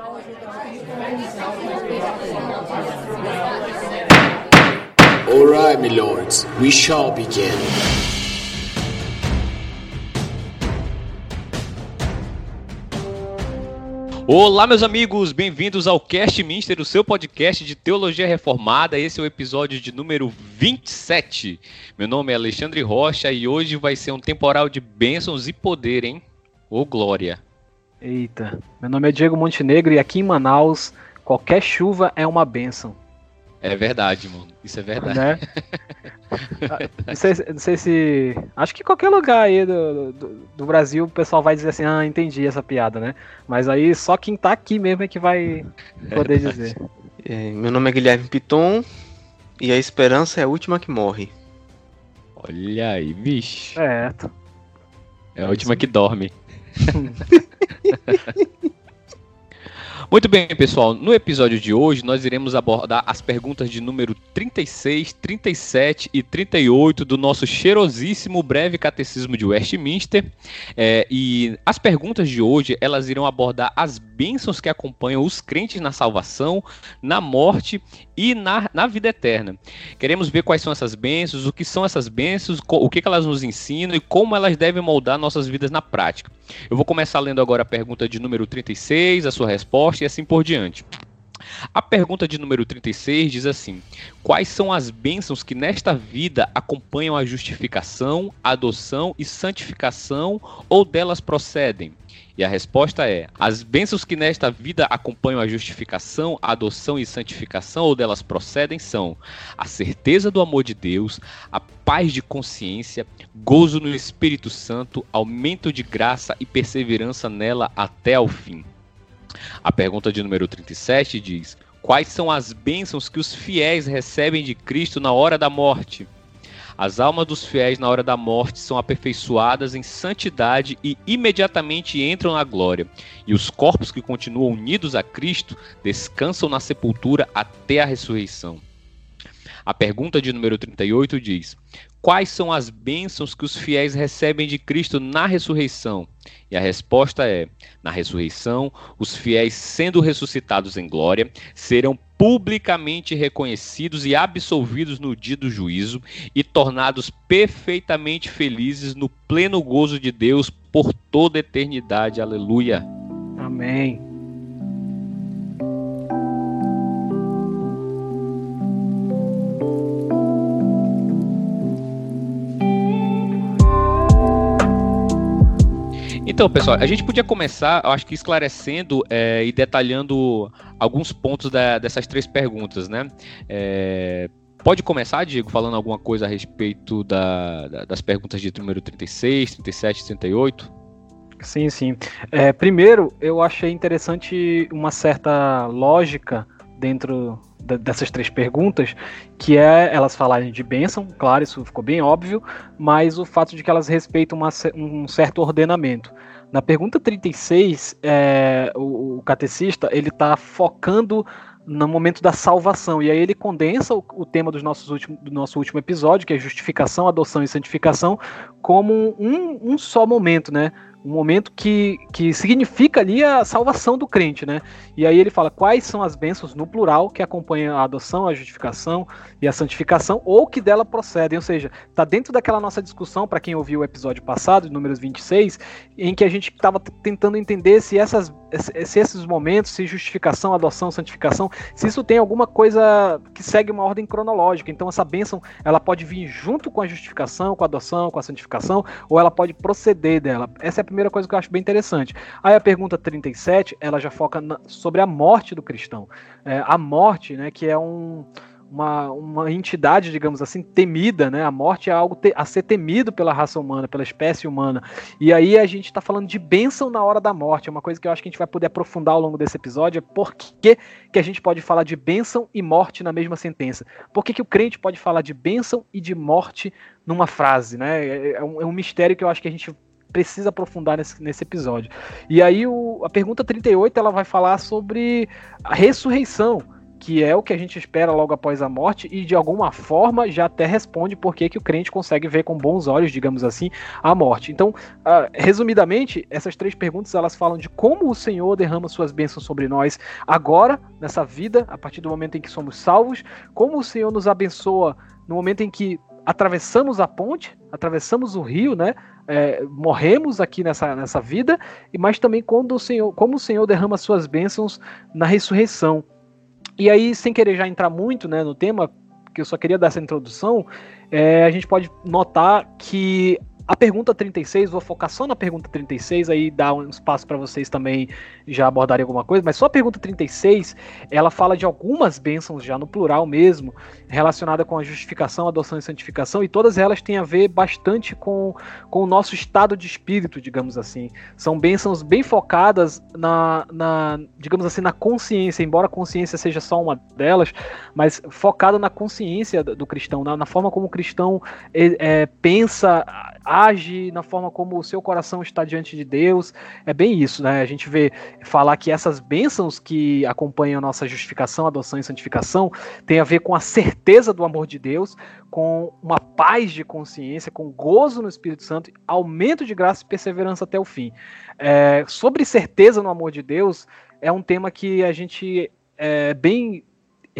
All right, my lords, we shall begin. Olá, meus amigos, bem-vindos ao Cast Minster, o seu podcast de teologia reformada. Esse é o episódio de número 27. Meu nome é Alexandre Rocha e hoje vai ser um temporal de bênçãos e poder, hein? Ô, glória! Eita, meu nome é Diego Montenegro e aqui em Manaus, qualquer chuva é uma bênção. É verdade, mano. Isso é verdade. Né? não, sei, não, sei, se. Acho que qualquer lugar aí do, do, do, Brasil o pessoal vai dizer assim: ah, entendi essa piada, né? Mas aí só quem tá aqui mesmo é que vai poder é dizer. É, meu nome é Guilherme Piton e a esperança é a última que morre. Olha aí, bicho. Certo. É a última que dorme. Muito bem, pessoal. No episódio de hoje, nós iremos abordar as perguntas de número 36, 37 e 38 do nosso cheirosíssimo breve catecismo de Westminster. É, e as perguntas de hoje, elas irão abordar as bênçãos que acompanham os crentes na salvação, na morte e na, na vida eterna. Queremos ver quais são essas bênçãos, o que são essas bênçãos, o que, que elas nos ensinam e como elas devem moldar nossas vidas na prática. Eu vou começar lendo agora a pergunta de número 36, a sua resposta e assim por diante. A pergunta de número 36 diz assim: Quais são as bênçãos que nesta vida acompanham a justificação, adoção e santificação ou delas procedem? E a resposta é: as bênçãos que nesta vida acompanham a justificação, a adoção e santificação ou delas procedem são a certeza do amor de Deus, a paz de consciência, gozo no Espírito Santo, aumento de graça e perseverança nela até ao fim. A pergunta de número 37 diz: Quais são as bênçãos que os fiéis recebem de Cristo na hora da morte? As almas dos fiéis na hora da morte são aperfeiçoadas em santidade e imediatamente entram na glória. E os corpos que continuam unidos a Cristo descansam na sepultura até a ressurreição. A pergunta de número 38 diz: Quais são as bênçãos que os fiéis recebem de Cristo na ressurreição? E a resposta é: na ressurreição, os fiéis, sendo ressuscitados em glória, serão publicamente reconhecidos e absolvidos no dia do juízo e tornados perfeitamente felizes no pleno gozo de Deus por toda a eternidade. Aleluia. Amém. Então, pessoal, a gente podia começar, acho que esclarecendo é, e detalhando alguns pontos da, dessas três perguntas, né? É, pode começar, Diego, falando alguma coisa a respeito da, da, das perguntas de número 36, 37 e 38? Sim, sim. É, primeiro, eu achei interessante uma certa lógica dentro dessas três perguntas, que é elas falarem de bênção, claro, isso ficou bem óbvio, mas o fato de que elas respeitam uma, um certo ordenamento. Na pergunta 36, é, o, o catecista ele está focando no momento da salvação. E aí ele condensa o, o tema dos nossos último, do nosso último episódio, que é justificação, adoção e santificação, como um, um só momento, né? Um momento que, que significa ali a salvação do crente, né? E aí ele fala quais são as bênçãos no plural que acompanham a adoção, a justificação e a santificação, ou que dela procedem. Ou seja, está dentro daquela nossa discussão, para quem ouviu o episódio passado, números 26, em que a gente estava tentando entender se, essas, se esses momentos, se justificação, adoção, santificação, se isso tem alguma coisa que segue uma ordem cronológica. Então essa bênção ela pode vir junto com a justificação, com a adoção, com a santificação, ou ela pode proceder dela. Essa é primeira coisa que eu acho bem interessante. Aí a pergunta 37, ela já foca na, sobre a morte do cristão. É, a morte, né, que é um, uma, uma entidade, digamos assim, temida, né? A morte é algo te, a ser temido pela raça humana, pela espécie humana. E aí a gente está falando de bênção na hora da morte. É uma coisa que eu acho que a gente vai poder aprofundar ao longo desse episódio. É por que, que a gente pode falar de bênção e morte na mesma sentença? Por que, que o crente pode falar de bênção e de morte numa frase, né? É, é um, é um mistério que eu acho que a gente precisa aprofundar nesse, nesse episódio. E aí o, a pergunta 38 ela vai falar sobre a ressurreição. que é o que a gente espera logo após a morte, e de alguma forma já até responde por que, que o crente consegue ver com bons olhos, digamos assim, a morte. Então, uh, resumidamente, essas três perguntas elas falam de como o Senhor derrama suas bênçãos sobre nós agora, nessa vida, a partir do momento em que somos salvos, como o Senhor nos abençoa no momento em que atravessamos a ponte, atravessamos o rio, né? É, morremos aqui nessa, nessa vida, mas também quando o Senhor, como o Senhor derrama suas bênçãos na ressurreição. E aí, sem querer já entrar muito né, no tema, que eu só queria dar essa introdução, é, a gente pode notar que a pergunta 36, vou focar só na pergunta 36, aí dá um espaço para vocês também já abordarem alguma coisa, mas só a pergunta 36, ela fala de algumas bênçãos já no plural mesmo, relacionada com a justificação, adoção e santificação, e todas elas têm a ver bastante com, com o nosso estado de espírito, digamos assim. São bênçãos bem focadas na, na digamos assim, na consciência, embora a consciência seja só uma delas, mas focada na consciência do cristão, na, na forma como o cristão é, é, pensa, age, na forma como o seu coração está diante de Deus. É bem isso, né? A gente vê falar que essas bênçãos que acompanham a nossa justificação, adoção e santificação tem a ver com a certeza do amor de Deus, com uma paz de consciência, com gozo no Espírito Santo, aumento de graça e perseverança até o fim. É, sobre certeza no amor de Deus, é um tema que a gente é bem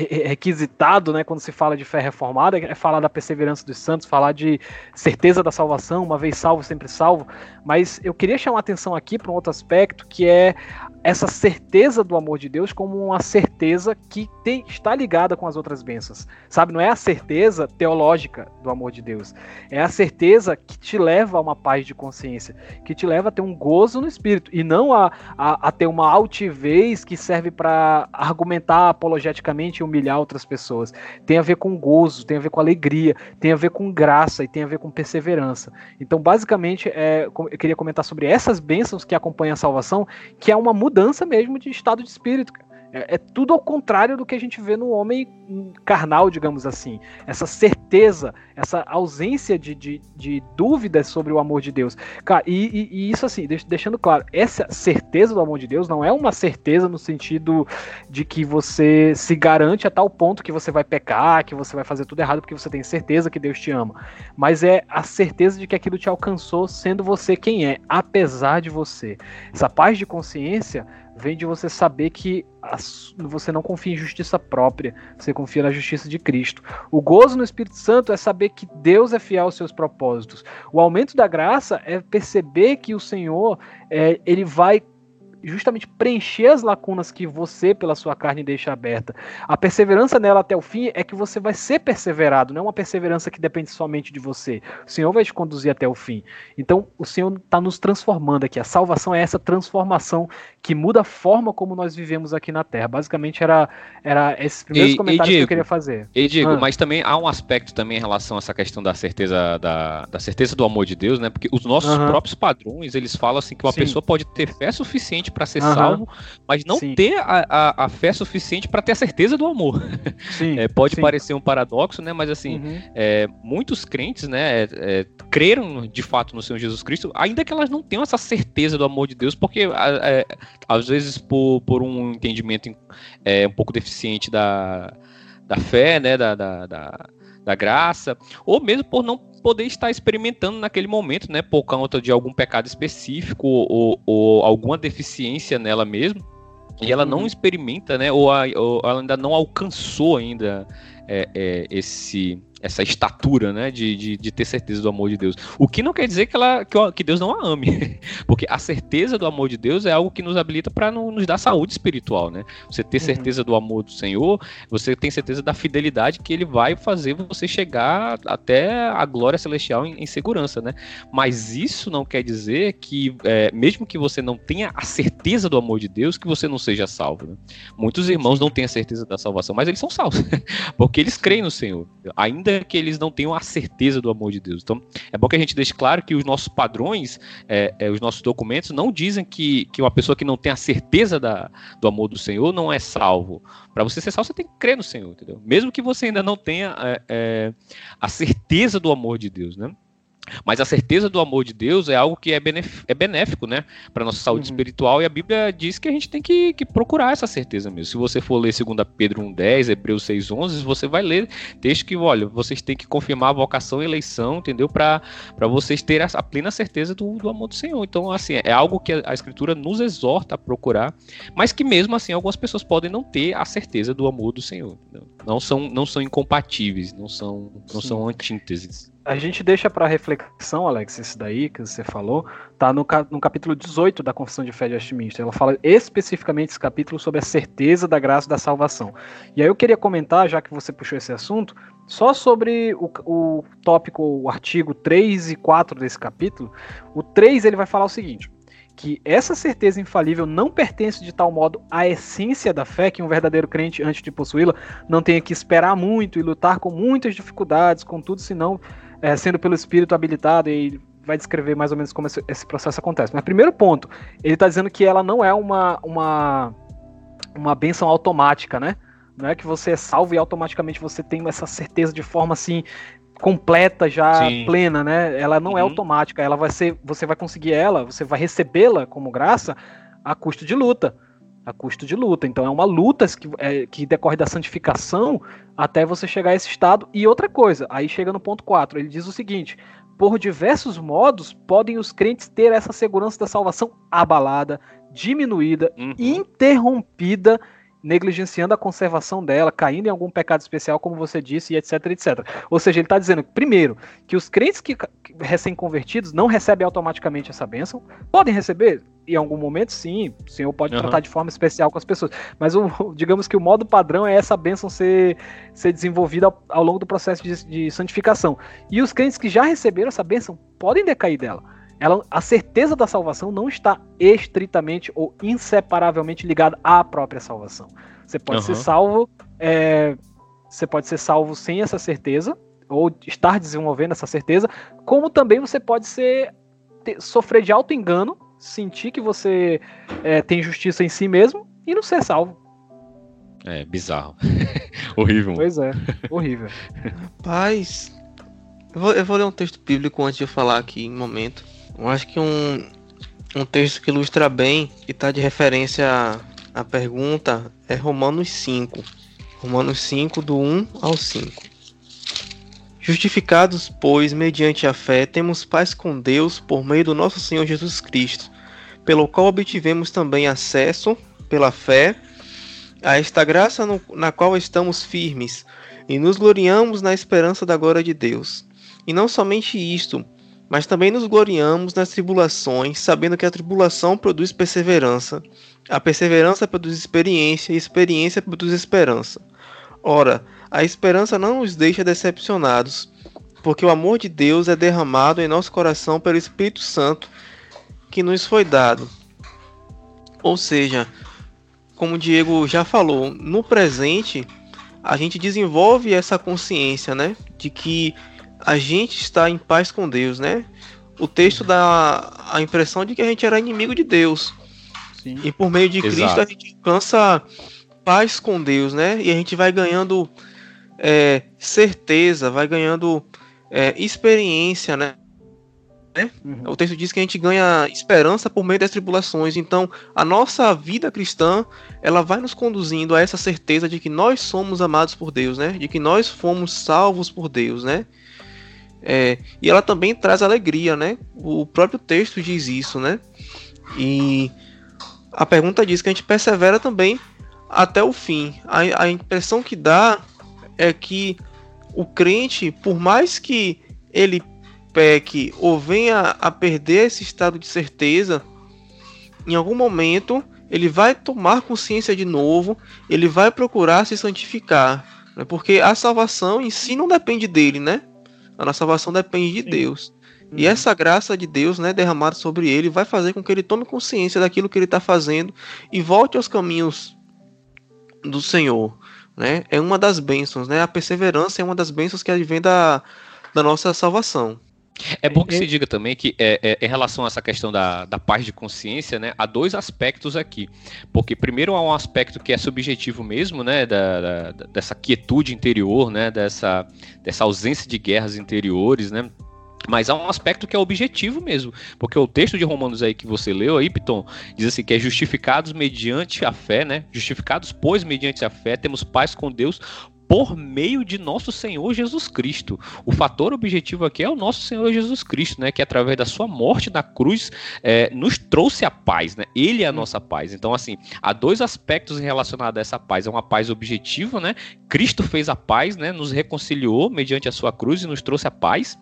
requisitado, né, quando se fala de fé reformada, é falar da perseverança dos santos, falar de certeza da salvação, uma vez salvo, sempre salvo. Mas eu queria chamar atenção aqui para um outro aspecto, que é essa certeza do amor de Deus como uma certeza que tem, está ligada com as outras bênçãos. Sabe, não é a certeza teológica do amor de Deus. É a certeza que te leva a uma paz de consciência, que te leva a ter um gozo no espírito e não a, a, a ter uma altivez que serve para argumentar apologeticamente e humilhar outras pessoas. Tem a ver com gozo, tem a ver com alegria, tem a ver com graça e tem a ver com perseverança. Então, basicamente, é, eu queria comentar sobre essas bênçãos que acompanham a salvação, que é uma mudança mesmo de estado de espírito. É, é, tudo ao contrário do que a gente vê no homem carnal, digamos assim. Essa certeza, essa ausência de, de, de dúvidas sobre o amor de Deus. Cara, e, e, e, isso assim, deixando claro, essa certeza do amor de Deus não é uma certeza no sentido de que você se garante a tal ponto que você vai pecar, que você vai fazer tudo errado porque você tem certeza que Deus te ama. Mas é a certeza de que aquilo te alcançou sendo você quem é, apesar de você. Essa paz de consciência vem de você saber que você não confia em justiça própria, você confia na justiça de Cristo. O gozo no Espírito Santo é saber que Deus é fiel aos seus propósitos. O aumento da graça é perceber que o Senhor é, ele vai justamente preencher as lacunas que você, pela sua carne, deixa aberta. A perseverança nela até o fim é que você vai ser perseverado, não é uma perseverança que depende somente de você. O Senhor vai te conduzir até o fim. Então, o Senhor está nos transformando aqui. A salvação é essa transformação que muda a forma como nós vivemos aqui na Terra. Basicamente, era, era esses primeiros e, comentários e Diego, que eu queria fazer. E Diego, ah. mas também há um aspecto também em relação a essa questão da certeza da, da certeza do amor de Deus, né? Porque os nossos próprios padrões, eles falam assim que uma Sim. pessoa pode ter fé suficiente suficiente para ser uhum. salvo, mas não Sim. ter a, a, a, fé suficiente para ter a certeza do amor. É, pode Sim. parecer um paradoxo, né? Mas assim, uhum. é, muitos crentes, né, é, é, creram de fato no Senhor Jesus Cristo, ainda que elas não tenham essa certeza do amor de Deus, porque é, às vezes por, por um entendimento é, um pouco deficiente da, da fé, né, da, da, da da graça, ou mesmo por não poder estar experimentando naquele momento, né, por conta de algum pecado específico ou, ou alguma deficiência nela mesmo, e ela não uhum. experimenta, né, ou, a, ou ela ainda não alcançou ainda é, é, esse essa estatura, né, de, de, de, ter certeza do amor de Deus. O que não quer dizer que, ela, que, Deus não a ame, porque a certeza do amor de Deus é algo que nos habilita para nos dar saúde espiritual, né? Você ter uhum. certeza uhum. do amor do Senhor, você tem certeza da fidelidade que Ele vai fazer você chegar até a glória celestial em, em segurança, né? Mas isso não quer dizer que, é, mesmo que você não tenha a certeza do amor de Deus, que você não seja salvo. Né? Muitos irmãos não têm a certeza da salvação, mas eles são salvos, porque eles creem no Senhor, ainda ainda que eles não tenham a certeza do amor de Deus. Então, é bom que a gente deixe claro que os nossos padrões, é, é, os nossos documentos, não dizem que, que uma pessoa que não tem a certeza da, do amor do Senhor não é salvo. Para você ser salvo, você tem que crer no Senhor, entendeu? Mesmo que você ainda não tenha é, é a certeza do amor de Deus, né? Mas a certeza do amor de Deus é algo que é, é benéfico, né, para nossa saúde uhum. espiritual. E a Bíblia diz que a gente tem que, que, procurar essa certeza mesmo. Se você for ler 2 Pedro 1,10, Hebreus 6,11, você vai ler texto que, olha, vocês têm que confirmar a vocação e eleição, entendeu? Para vocês terem a, plena certeza do, do, amor do Senhor. Então, assim, é algo que a, a Escritura nos exorta a procurar, mas que mesmo assim algumas pessoas podem não ter a certeza do amor do Senhor. Não são, não são incompatíveis, não são, não são antíteses a gente deixa para reflexão, Alex, esse daí que você falou, tá no, no capítulo 18 da Confissão de Fé de Westminster. Ela fala especificamente esse capítulo sobre a certeza da graça da salvação. E aí eu queria comentar, já que você puxou esse assunto, só sobre o, o tópico, o artigo 3 e 4 desse capítulo. O 3 ele vai falar o seguinte: que essa certeza infalível não pertence de tal modo à essência da fé que um verdadeiro crente, antes de possuí-la, não tenha que esperar muito e lutar com muitas dificuldades, contudo, senão é, sendo pelo espírito habilitado, e vai descrever mais ou menos como esse, esse processo acontece. Mas primeiro ponto, ele está dizendo que ela não é uma, uma, uma benção automática, né? Não é que você é salvo e automaticamente você tem essa certeza de forma assim completa já Sim. plena, né? Ela não é uhum. é automática, ela vai ser, você vai conseguir ela, você vai recebê-la como graça a custo de luta a custo de luta. Então é uma luta que, é, que decorre da santificação até você chegar a esse estado. E outra coisa, aí chega no ponto 4, ele diz o seguinte: por diversos modos podem os crentes ter essa segurança da salvação abalada, diminuída, uhum. interrompida negligenciando a conservação dela, caindo em algum pecado especial, como você disse, e etc, etc. Ou seja, ele está dizendo, primeiro, que os crentes que, que recém-convertidos não recebem automaticamente essa bênção, podem receber em algum momento, sim, o Senhor pode uhum. tratar de forma especial com as pessoas, mas o, digamos que o modo padrão é essa bênção ser, ser desenvolvida ao, ao longo do processo de, de santificação. E os crentes que já receberam essa bênção podem decair dela ela, a certeza da salvação não está estritamente ou inseparavelmente ligada à própria salvação. Você pode uhum. ser salvo, é, você pode ser salvo sem essa certeza ou estar desenvolvendo essa certeza, como também você pode ser ter, sofrer de auto engano, sentir que você é, tem justiça em si mesmo e não ser salvo. É bizarro, horrível. Pois é, horrível. Rapaz, eu vou, eu vou ler um texto bíblico antes de eu falar aqui em momento. Eu acho que um, um texto que ilustra bem e está de referência à, à pergunta é Romanos 5. Romanos 5, do 1 ao 5. Justificados, pois, mediante a fé, temos paz com Deus por meio do nosso Senhor Jesus Cristo, pelo qual obtivemos também acesso, pela fé, a esta graça no, na qual estamos firmes e nos gloriamos na esperança da glória de Deus. E não somente isto, mas também nos gloriamos nas tribulações, sabendo que a tribulação produz perseverança, a perseverança produz experiência, e a experiência produz esperança. Ora, a esperança não nos deixa decepcionados, porque o amor de Deus é derramado em nosso coração pelo Espírito Santo que nos foi dado. Ou seja, como o Diego já falou, no presente a gente desenvolve essa consciência, né, de que a gente está em paz com Deus, né? O texto dá a impressão de que a gente era inimigo de Deus. Sim. E por meio de Exato. Cristo a gente alcança paz com Deus, né? E a gente vai ganhando é, certeza, vai ganhando é, experiência, né? Uhum. O texto diz que a gente ganha esperança por meio das tribulações. Então, a nossa vida cristã, ela vai nos conduzindo a essa certeza de que nós somos amados por Deus, né? De que nós fomos salvos por Deus, né? É, e ela também traz alegria, né? O próprio texto diz isso, né? E a pergunta diz que a gente persevera também até o fim. A, a impressão que dá é que o crente, por mais que ele peque ou venha a perder esse estado de certeza, em algum momento ele vai tomar consciência de novo, ele vai procurar se santificar, né? porque a salvação em si não depende dele, né? A nossa salvação depende de Sim. Deus. Uhum. E essa graça de Deus, né, derramada sobre ele, vai fazer com que ele tome consciência daquilo que ele está fazendo e volte aos caminhos do Senhor. Né? É uma das bênçãos, né? A perseverança é uma das bênçãos que advém da, da nossa salvação. É bom que se diga também que, é, é, em relação a essa questão da, da paz de consciência, né, há dois aspectos aqui. Porque, primeiro, há um aspecto que é subjetivo mesmo, né, da, da, dessa quietude interior, né, dessa, dessa ausência de guerras interiores, né, Mas há um aspecto que é objetivo mesmo, porque o texto de Romanos aí que você leu aí, Piton, diz assim que é justificados mediante a fé, né? Justificados, pois, mediante a fé, temos paz com Deus por meio de nosso Senhor Jesus Cristo. O fator objetivo aqui é o nosso Senhor Jesus Cristo, né? Que através da sua morte na cruz é, nos trouxe a paz, né? Ele é a nossa paz. Então, assim, há dois aspectos relacionados a essa paz. É uma paz objetiva, né? Cristo fez a paz, né? Nos reconciliou mediante a sua cruz e nos trouxe a paz.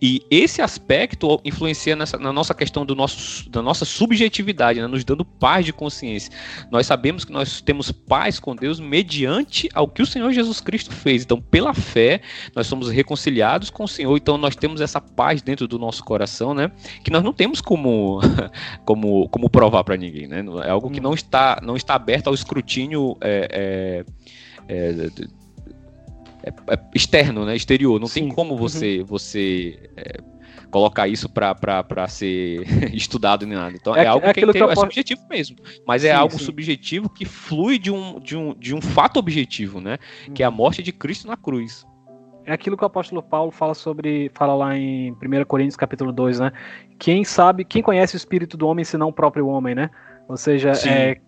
E esse aspecto influencia nessa, na nossa questão do nosso, da nossa subjetividade, né? nos dando paz de consciência. Nós sabemos que nós temos paz com Deus mediante ao que o Senhor Jesus Cristo fez. Então, pela fé, nós somos reconciliados com o Senhor. Então, nós temos essa paz dentro do nosso coração, né? Que nós não temos como, como, como provar para ninguém, né? É algo que não está, não está aberto ao escrutínio. É, é, é, é, é externo, né? Exterior. Não Sim. tem como você, uhum. você é, colocar isso para ser estudado nem nada. Então é, é algo é que, que é subjetivo mesmo. Mas é sim, algo sim. subjetivo que flui de um, de, um, de um fato objetivo, né? Uhum. Que é a morte de Cristo na cruz. É aquilo que o apóstolo Paulo fala sobre, fala lá em 1 Coríntios capítulo 2, né? Quem sabe, quem conhece o espírito do homem senão o próprio homem, né? Ou seja, é,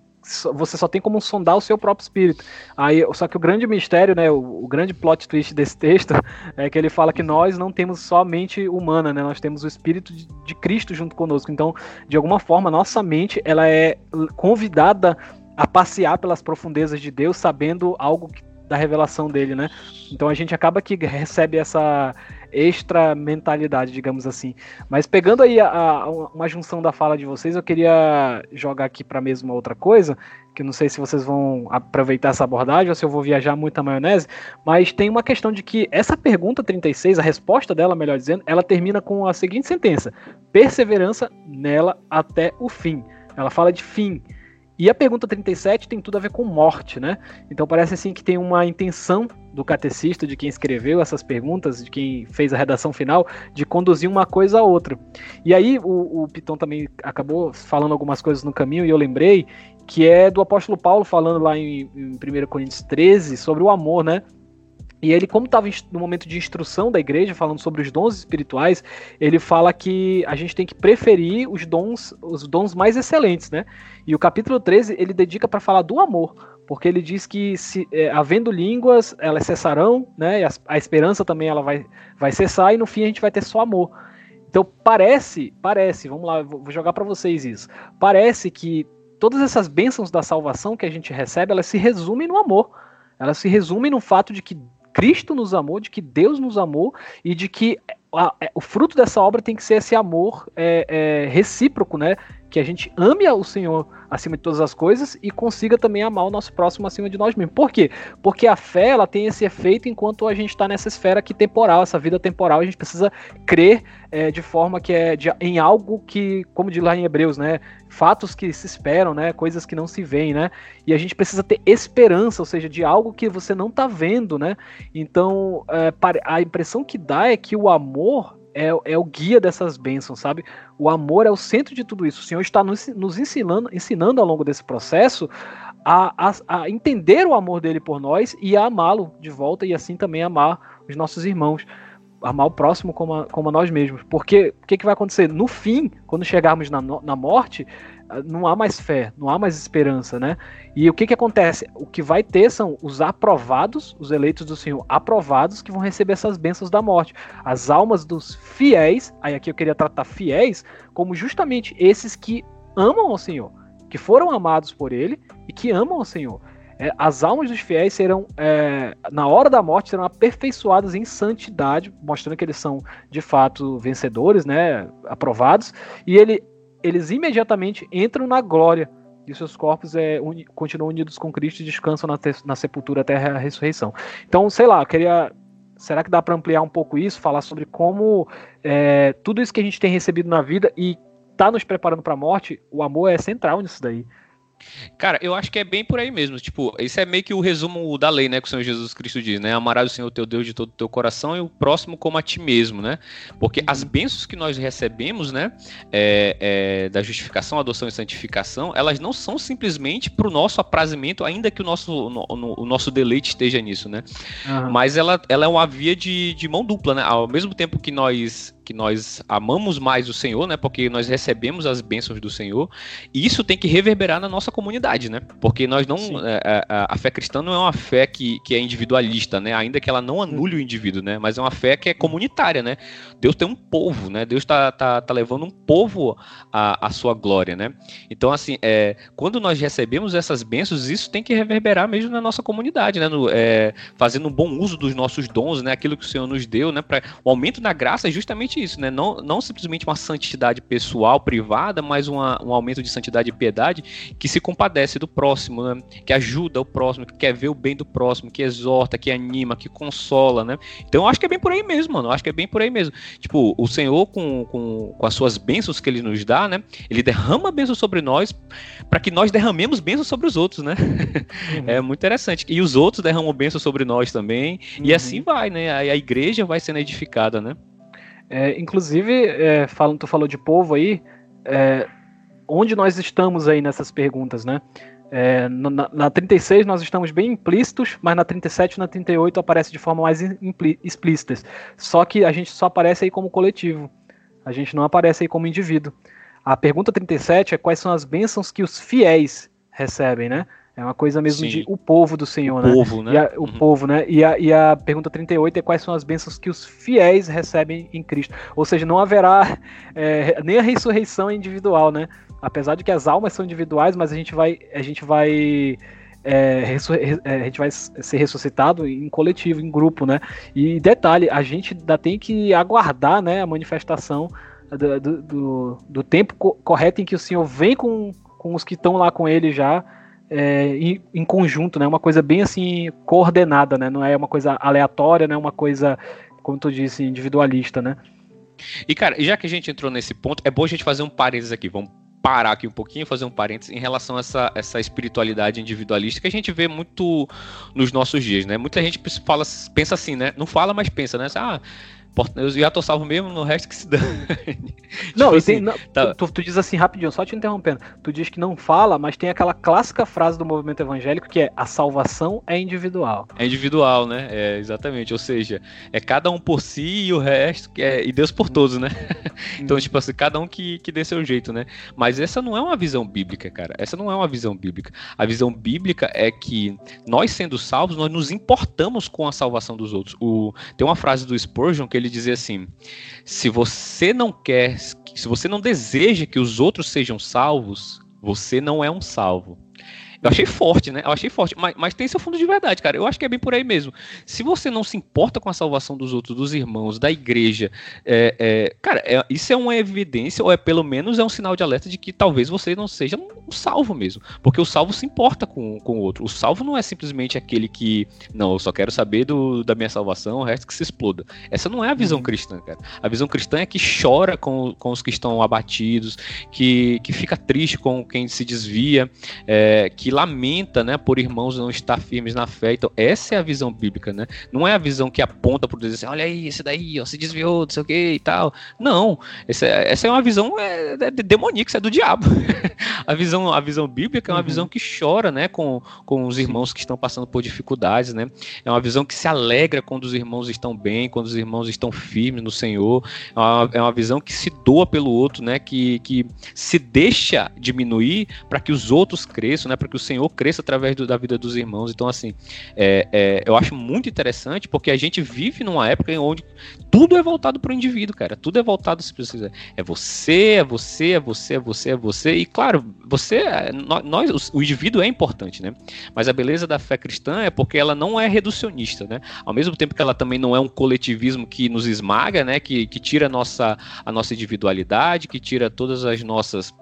você só tem como sondar o seu próprio espírito. Aí, só que o grande mistério, né, o, o, grande plot twist desse texto é que ele fala que nós não temos só mente humana, né, nós temos o espírito de, de Cristo junto conosco. Então, de alguma forma, nossa mente ela é convidada a passear pelas profundezas de Deus, sabendo algo que da revelação dele, né? Então a gente acaba que recebe essa extra mentalidade, digamos assim. Mas pegando aí a, a, uma junção da fala de vocês, eu queria jogar aqui para mesmo outra coisa, que não sei se vocês vão aproveitar essa abordagem ou se eu vou viajar muito a maionese, mas tem uma questão de que essa pergunta 36, a resposta dela, melhor dizendo, ela termina com a seguinte sentença: perseverança nela até o fim. Ela fala de fim. E a pergunta 37 tem tudo a ver com morte, né? Então parece assim que tem uma intenção do catecista, de quem escreveu essas perguntas, de quem fez a redação final, de conduzir uma coisa a outra. E aí o, o Piton também acabou falando algumas coisas no caminho e eu lembrei que é do apóstolo Paulo falando lá em, em 1 Coríntios 13 sobre o amor, né? E ele, como estava no momento de instrução da igreja, falando sobre os dons espirituais, ele fala que a gente tem que preferir os dons, os dons mais excelentes, né? E o capítulo 13 ele dedica para falar do amor, porque ele diz que se é, havendo línguas, elas cessarão, né? A, a, esperança também ela vai, vai cessar e no fim a gente vai ter só amor. Então parece, parece, vamos lá, vou jogar para vocês isso. Parece que todas essas bênçãos da salvação que a gente recebe, elas se resumem no amor. Elas se resumem no fato de que Cristo nos amou, de que Deus nos amou e de que a, é, o fruto dessa obra tem que ser esse amor é, é, recíproco, né? Que a gente ame o Senhor acima de todas as coisas e consiga também amar o nosso próximo acima de nós mesmos. Por quê? Porque a fé ela tem esse efeito enquanto a gente está nessa esfera aqui temporal, essa vida temporal, a gente precisa crer é, de forma que é de, em algo que, como diz lá em Hebreus, né? Fatos que se esperam, né? Coisas que não se veem, né? E a gente precisa ter esperança, ou seja, de algo que você não está vendo, né? Então, é, a impressão que dá é que o amor é, é, o guia dessas bênçãos, sabe? O amor é o centro de tudo isso. O Senhor está nos, nos ensinando, ensinando ao longo desse processo a, a, a, entender o amor dele por nós e a amá-lo de volta e assim também amar os nossos irmãos. Amar o próximo como a, como a nós mesmos. Porque o que, que vai acontecer? No fim, quando chegarmos na, na morte, não há mais fé, não há mais esperança, né? E o que que acontece? O que vai ter são os aprovados, os eleitos do Senhor aprovados, que vão receber essas bênçãos da morte. As almas dos fiéis, aí aqui eu queria tratar fiéis como justamente esses que amam ao Senhor, que foram amados por Ele e que amam ao Senhor. É, as almas dos fiéis serão, é, na hora da morte, serão aperfeiçoadas em santidade, mostrando que eles são de fato vencedores, né, aprovados, e ele eles imediatamente entram na glória e seus corpos é, uni, continuam unidos com Cristo e descansam na, te, na sepultura até a ressurreição. Então, sei lá, queria. Será que dá para ampliar um pouco isso? Falar sobre como é, tudo isso que a gente tem recebido na vida e está nos preparando para a morte, o amor é central nisso daí. Cara, eu acho que é bem por aí mesmo. Tipo, isso é meio que o resumo da lei, né? Que o Senhor Jesus Cristo diz, né? Amarás o Senhor teu Deus de todo o teu coração e o próximo como a ti mesmo, né? Porque as uhum. bênçãos que nós recebemos, né? É, é, da justificação, adoção e santificação, elas não são simplesmente para o nosso aprazimento, ainda que o nosso, no, no, o nosso deleite esteja nisso, né? Uhum. Mas ela, ela é uma via de, de mão dupla, né? Ao mesmo tempo que nós que nós amamos mais o Senhor, né? Porque nós recebemos as bênçãos do Senhor, e isso tem que reverberar na nossa comunidade, né? Porque nós não. É, a, é, a, fé cristã não é uma fé que, que é individualista, né? Ainda que ela não anule o indivíduo, né? Mas é uma fé que é comunitária, né? Deus tem um povo, né? Deus está tá, tá levando um povo à, à sua glória, né? Então, assim, é, quando nós recebemos essas bênçãos, isso tem que reverberar mesmo na nossa comunidade, né? No, é, fazendo um bom uso dos nossos dons, né? Aquilo que o Senhor nos deu, né? Pra, o aumento da graça é justamente isso, né? Não, não simplesmente uma santidade pessoal, privada, mas uma, um aumento de santidade e piedade que se compadece do próximo, né? Que ajuda o próximo, que quer ver o bem do próximo, que exorta, que anima, que consola, né? Então eu acho que é bem por aí mesmo, mano. Eu acho que é bem por aí mesmo. Tipo, o Senhor, com, com, com as suas bênçãos que ele nos dá, né? Ele derrama bênçãos sobre nós para que nós derramemos bênçãos sobre os outros, né? Uhum. É muito interessante. E os outros derramam bênçãos sobre nós também. Uhum. E assim vai, né? A, a igreja vai sendo edificada, né? É, inclusive, é, tu falou de povo aí, é, onde nós estamos aí nessas perguntas, né? É, na, na 36 nós estamos bem implícitos, mas na 37 e na 38 aparece de forma mais explícita. Só que a gente só aparece aí como coletivo. A gente não aparece aí como indivíduo. A pergunta 37 é quais são as bênçãos que os fiéis recebem, né? É uma coisa mesmo Sim. de o povo do Senhor, o né? Povo, né? A, o uhum. povo, né? E a, e a pergunta 38 é quais são as bênçãos que os fiéis recebem em Cristo. Ou seja, não haverá é, nem a ressurreição individual, né? Apesar de que as almas são individuais, mas a gente vai. A gente vai. É, é a gente vai ser ressuscitado em coletivo, em grupo, né? E detalhe, a gente ainda tem que aguardar, né, a manifestação do, do, do, tempo co correto em que o Senhor vem com, com os que estão lá com ele já é, em, em, conjunto, né? Uma coisa bem assim coordenada, né? Não é uma coisa aleatória, não é uma coisa, como tu disse, individualista, né? E cara, já que a gente entrou nesse ponto, é bom a gente fazer um parênteses aqui. Vamos parar aqui um pouquinho, fazer um parênteses em relação a essa, essa espiritualidade individualista que a gente vê muito nos nossos dias, né? Muita gente fala, pensa assim, né? Não fala, mas pensa, né? Ah, eu já tô salvo mesmo, no resto que se dane. Não, tipo assim, não tá. tu, tu, diz assim rapidinho, só te interrompendo. Tu diz que não fala, mas tem aquela clássica frase do movimento evangélico que é a salvação é individual. É individual, né? É, exatamente. Ou seja, é cada um por si e o resto que é. E Deus por todos, né? então, tipo assim, cada um que, que dê seu jeito, né? Mas essa não é uma visão bíblica, cara. Essa não é uma visão bíblica. A visão bíblica é que nós, sendo salvos, nós nos importamos com a salvação dos outros. O, tem uma frase do Spurgeon que ele dizia assim: se você não quer, se você não deseja que os outros sejam salvos, você não é um salvo. Eu achei forte, né? Eu achei forte, mas, mas tem seu fundo de verdade, cara. Eu acho que é bem por aí mesmo. Se você não se importa com a salvação dos outros, dos irmãos, da igreja, é, é, cara, é, isso é uma evidência, ou é pelo menos é um sinal de alerta de que talvez você não seja um salvo mesmo. Porque o salvo se importa com, com o outro. O salvo não é simplesmente aquele que, não, eu só quero saber do, da minha salvação, o resto que se exploda. Essa não é a visão uhum. cristã, cara. A visão cristã é que chora com, com os que estão abatidos, que, que fica triste com quem se desvia, é, que lamenta, né, por irmãos não estar firmes na fé. Então, essa é a visão bíblica, né? Não é a visão que aponta para Deus assim, olha aí, esse daí, ó, se desviou, não sei o que e tal. Não, essa, essa é uma visão é, é demoníaca, isso é do diabo. a visão, a visão bíblica é uma uhum. visão que chora, né, com, com os irmãos que estão passando por dificuldades, né? É uma visão que se alegra quando os irmãos estão bem, quando os irmãos estão firmes no Senhor. É uma, é uma visão que se doa pelo outro, né? Que, que se deixa diminuir para que os outros cresçam, né? Para que Senhor cresça através do, da vida dos irmãos. Então, assim, é, é, eu acho muito interessante porque a gente vive numa época onde tudo é voltado para o indivíduo, cara. Tudo é voltado, se você É você, é você, é você, é você, é você. E claro, você, é, nós, o indivíduo é importante, né? Mas a beleza da fé cristã é porque ela não é reducionista, né? Ao mesmo tempo que ela também não é um coletivismo que nos esmaga, né? Que, que tira a nossa, a nossa individualidade, que tira todas as nossas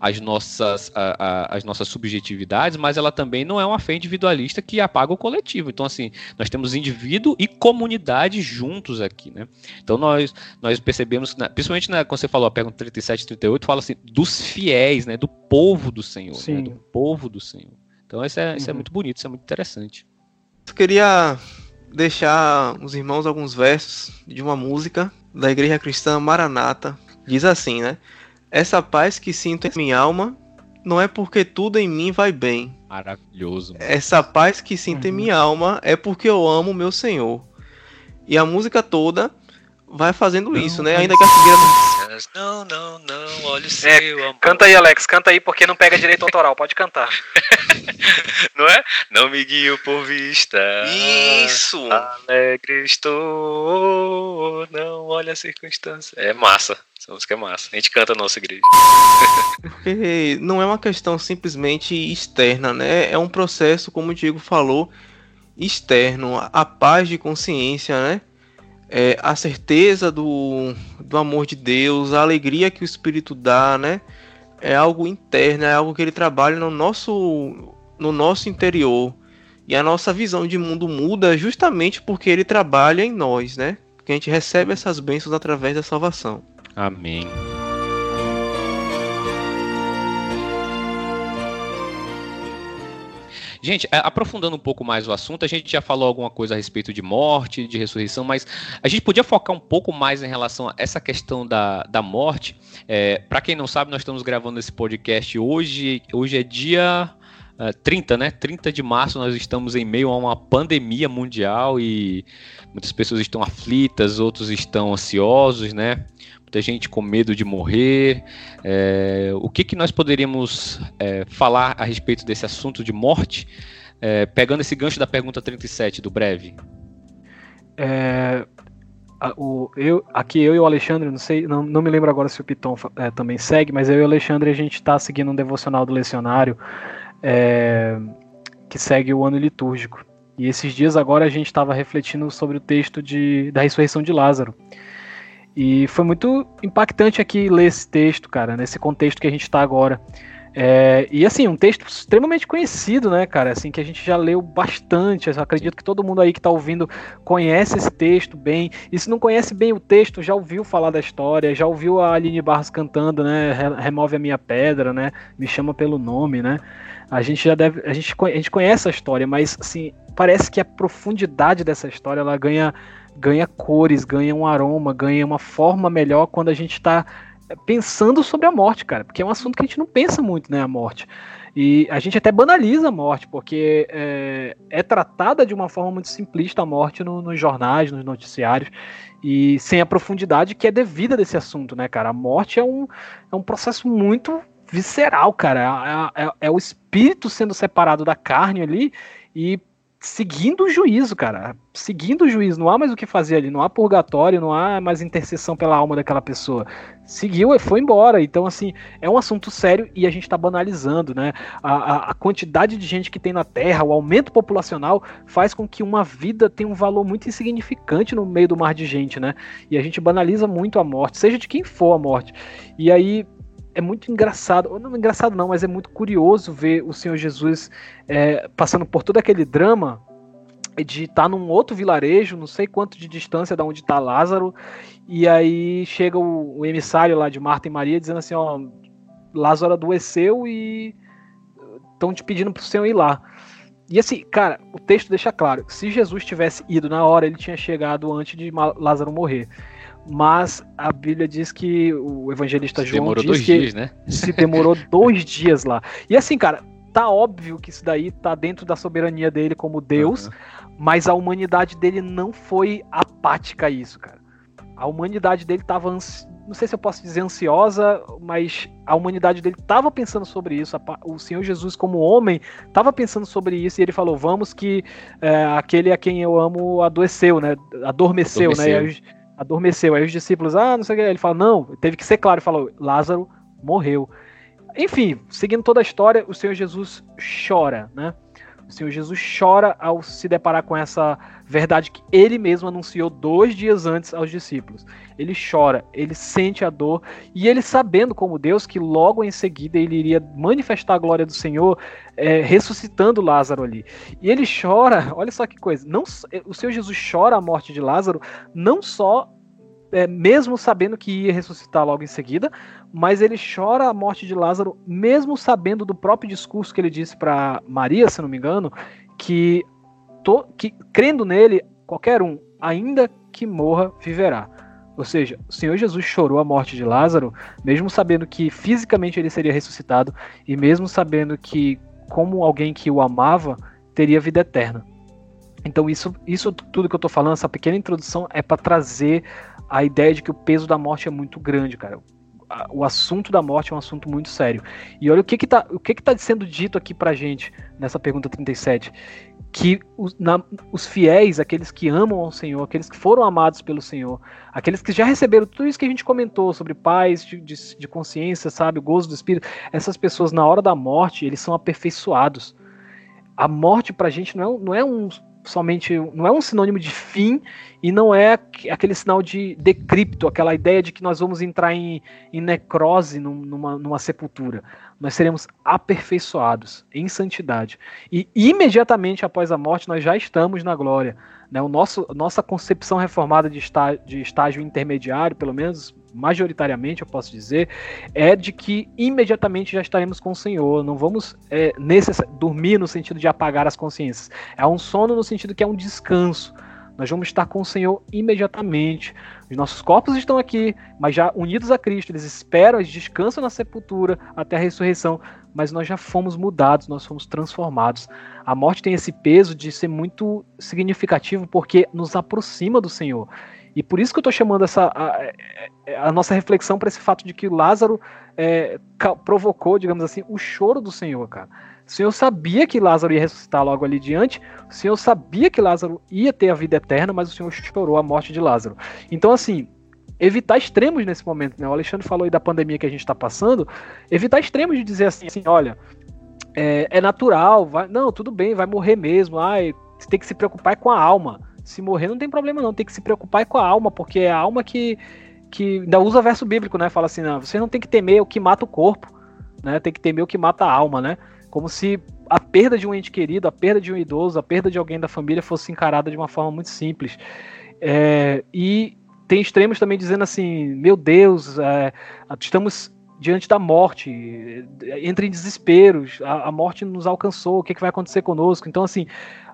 as nossas, a, a, as nossas subjetividades, mas ela também não é uma fé individualista que apaga o coletivo. Então, assim, nós temos indivíduo e comunidade juntos aqui, né? Então, nós, nós percebemos, principalmente na, quando você falou a pergunta 37 e 38, fala assim, dos fiéis, né? Do povo do Senhor, né? Do povo do Senhor. Então, isso é, uhum. isso é muito bonito, isso é muito interessante. Eu queria deixar os irmãos alguns versos de uma música da Igreja Cristã Maranata. Diz assim, né? Essa paz que sinto em minha alma não é porque tudo em mim vai bem. Maravilhoso. Mano. Essa paz que sinto uhum. em minha alma é porque eu amo meu Senhor. E a música toda vai fazendo não, isso, né? Ainda que a figueira não. Não, não, olha o é, seu é, amor. Canta aí, Alex, canta aí porque não pega direito autoral, pode cantar. não é? Não me guio por vista. Isso! Alegre estou, não olha a circunstância. É massa. Essa música é massa. A gente canta na nossa igreja. Porque não é uma questão simplesmente externa, né? É um processo, como o Diego falou, externo. A paz de consciência, né? É, a certeza do, do amor de Deus, a alegria que o Espírito dá, né? É algo interno, é algo que ele trabalha no nosso, no nosso interior. E a nossa visão de mundo muda justamente porque ele trabalha em nós, né? Que a gente recebe essas bênçãos através da salvação. Amém. Gente, é, aprofundando um pouco mais o assunto, a gente já falou alguma coisa a respeito de morte, de ressurreição, mas a gente podia focar um pouco mais em relação a essa questão da, da morte. É, Para quem não sabe, nós estamos gravando esse podcast hoje. Hoje é dia uh, 30, né? 30 de março, nós estamos em meio a uma pandemia mundial e muitas pessoas estão aflitas, outros estão ansiosos, né? muita gente com medo de morrer. É, o que, que nós poderíamos é, falar a respeito desse assunto de morte, é, pegando esse gancho da pergunta 37 do breve? É, o, eu, aqui eu e o Alexandre, não sei, não, não me lembro agora se o Piton é, também segue, mas eu e o Alexandre a gente está seguindo um devocional do lecionário é, que segue o ano litúrgico. E esses dias agora a gente estava refletindo sobre o texto de, da ressurreição de Lázaro. E foi muito impactante aqui ler esse texto, cara, nesse contexto que a gente está agora. É, e assim, um texto extremamente conhecido, né, cara? Assim, que a gente já leu bastante. Eu acredito que todo mundo aí que está ouvindo conhece esse texto bem. E se não conhece bem o texto, já ouviu falar da história, já ouviu a Aline Barros cantando, né? Remove a minha pedra, né? Me chama pelo nome, né? A gente já deve. A gente, a gente conhece a história, mas assim, parece que a profundidade dessa história ela ganha ganha cores, ganha um aroma, ganha uma forma melhor quando a gente está pensando sobre a morte, cara, porque é um assunto que a gente não pensa muito, né, a morte. E a gente até banaliza a morte, porque é, é tratada de uma forma muito simplista a morte no, nos jornais, nos noticiários, e sem a profundidade que é devida desse assunto, né, cara? A morte é um, é um processo muito visceral, cara. É, é, é o espírito sendo separado da carne ali e seguindo o juízo, cara. Seguindo o juízo. Não há mais o que fazer ali. Não há purgatório, não há mais intercessão pela alma daquela pessoa. Seguiu e foi embora. Então, assim, é um assunto sério e a gente está banalizando, né? A, a, a, quantidade de gente que tem na Terra, o aumento populacional, faz com que uma vida tenha um valor muito insignificante no meio do mar de gente, né? E a gente banaliza muito a morte, seja de quem for a morte. E aí, é muito engraçado, não engraçado não, mas é muito curioso ver o Senhor Jesus é, passando por todo aquele drama de estar tá num outro vilarejo, não sei quanto de distância da onde está Lázaro, e aí chega o, o, emissário lá de Marta e Maria dizendo assim, ó, Lázaro adoeceu e estão te pedindo para o Senhor ir lá. E assim, cara, o texto deixa claro, se Jesus tivesse ido na hora, ele tinha chegado antes de Lázaro morrer mas a Bíblia diz que o evangelista se João demorou diz dois que dias, né? se demorou dois dias lá. E assim, cara, tá óbvio que isso daí tá dentro da soberania dele como Deus, uhum. mas a humanidade dele não foi apática a isso, cara. A humanidade dele tava, não sei se eu posso dizer ansiosa, mas a humanidade dele tava pensando sobre isso. O Senhor Jesus, como homem, tava pensando sobre isso e ele falou: Vamos que é, aquele a quem eu amo adoeceu, né? Adormeceu, né? Adormeceu. né? Adormeceu. Aí os discípulos, ah, não sei o que. Ele fala, não, teve que ser claro. Ele falou, Lázaro morreu. Enfim, seguindo toda a história, o Senhor Jesus chora, né? O Senhor Jesus chora ao se deparar com essa verdade que ele mesmo anunciou dois dias antes aos discípulos. Ele chora, ele sente a dor e ele sabendo como Deus que logo em seguida ele iria manifestar a glória do Senhor, é, ressuscitando Lázaro ali. E ele chora, olha só que coisa, não, o Senhor Jesus chora a morte de Lázaro não só é, mesmo sabendo que ia ressuscitar logo em seguida, mas ele chora a morte de Lázaro, mesmo sabendo do próprio discurso que ele disse para Maria, se não me engano, que, to, que crendo nele, qualquer um, ainda que morra, viverá. Ou seja, o Senhor Jesus chorou a morte de Lázaro, mesmo sabendo que fisicamente ele seria ressuscitado e mesmo sabendo que, como alguém que o amava, teria vida eterna. Então, isso, isso tudo que eu estou falando, essa pequena introdução, é para trazer a ideia de que o peso da morte é muito grande, cara. O assunto da morte é um assunto muito sério. E olha o que que tá, o que que tá sendo dito aqui pra gente nessa pergunta 37 que os, na, os, fiéis, aqueles que amam ao Senhor, aqueles que foram amados pelo Senhor, aqueles que já receberam tudo isso que a gente comentou sobre paz de, de, de, consciência, sabe, gozo do Espírito, essas pessoas na hora da morte, eles são aperfeiçoados. A morte pra gente não é, não é um somente, não é um sinônimo de fim e não é aquele sinal de decripto, aquela ideia de que nós vamos entrar em, em necrose numa, numa sepultura nós seremos aperfeiçoados em santidade. E imediatamente após a morte, nós já estamos na glória. Né? O nosso, nossa concepção reformada de, de estágio intermediário, pelo menos majoritariamente eu posso dizer, é de que imediatamente já estaremos com o Senhor. Não vamos é, dormir no sentido de apagar as consciências. É um sono no sentido que é um descanso. Nós vamos estar com o Senhor imediatamente. Os nossos corpos estão aqui, mas já unidos a Cristo. Eles esperam, eles descansam na sepultura até a ressurreição. Mas nós já fomos mudados, nós fomos transformados. A morte tem esse peso de ser muito significativo porque nos aproxima do Senhor. E por isso que eu estou chamando essa a, a nossa reflexão para esse fato de que Lázaro é, provocou, digamos assim, o choro do Senhor, cara. O Senhor sabia que Lázaro ia ressuscitar logo ali diante, o Senhor sabia que Lázaro ia ter a vida eterna, mas o Senhor chorou a morte de Lázaro. Então, assim, evitar extremos nesse momento, né? O Alexandre falou aí da pandemia que a gente está passando, evitar extremos de dizer assim, assim olha, é, é, natural, vai, não, tudo bem, vai morrer mesmo, ai, você tem que se preocupar com a alma. Se morrer não tem problema não, tem que se preocupar com a alma, porque é a alma que, que ainda usa verso bíblico, né? Fala assim, não, você não tem que temer o que mata o corpo, né? Tem que temer o que mata a alma, né? Como se a perda de um ente querido, a perda de um idoso, a perda de alguém da família fosse encarada de uma forma muito simples. É, e tem extremos também dizendo assim: meu Deus, é, estamos diante da morte, entra em desesperos, a, a morte nos alcançou, o que, que, vai acontecer conosco? Então, assim,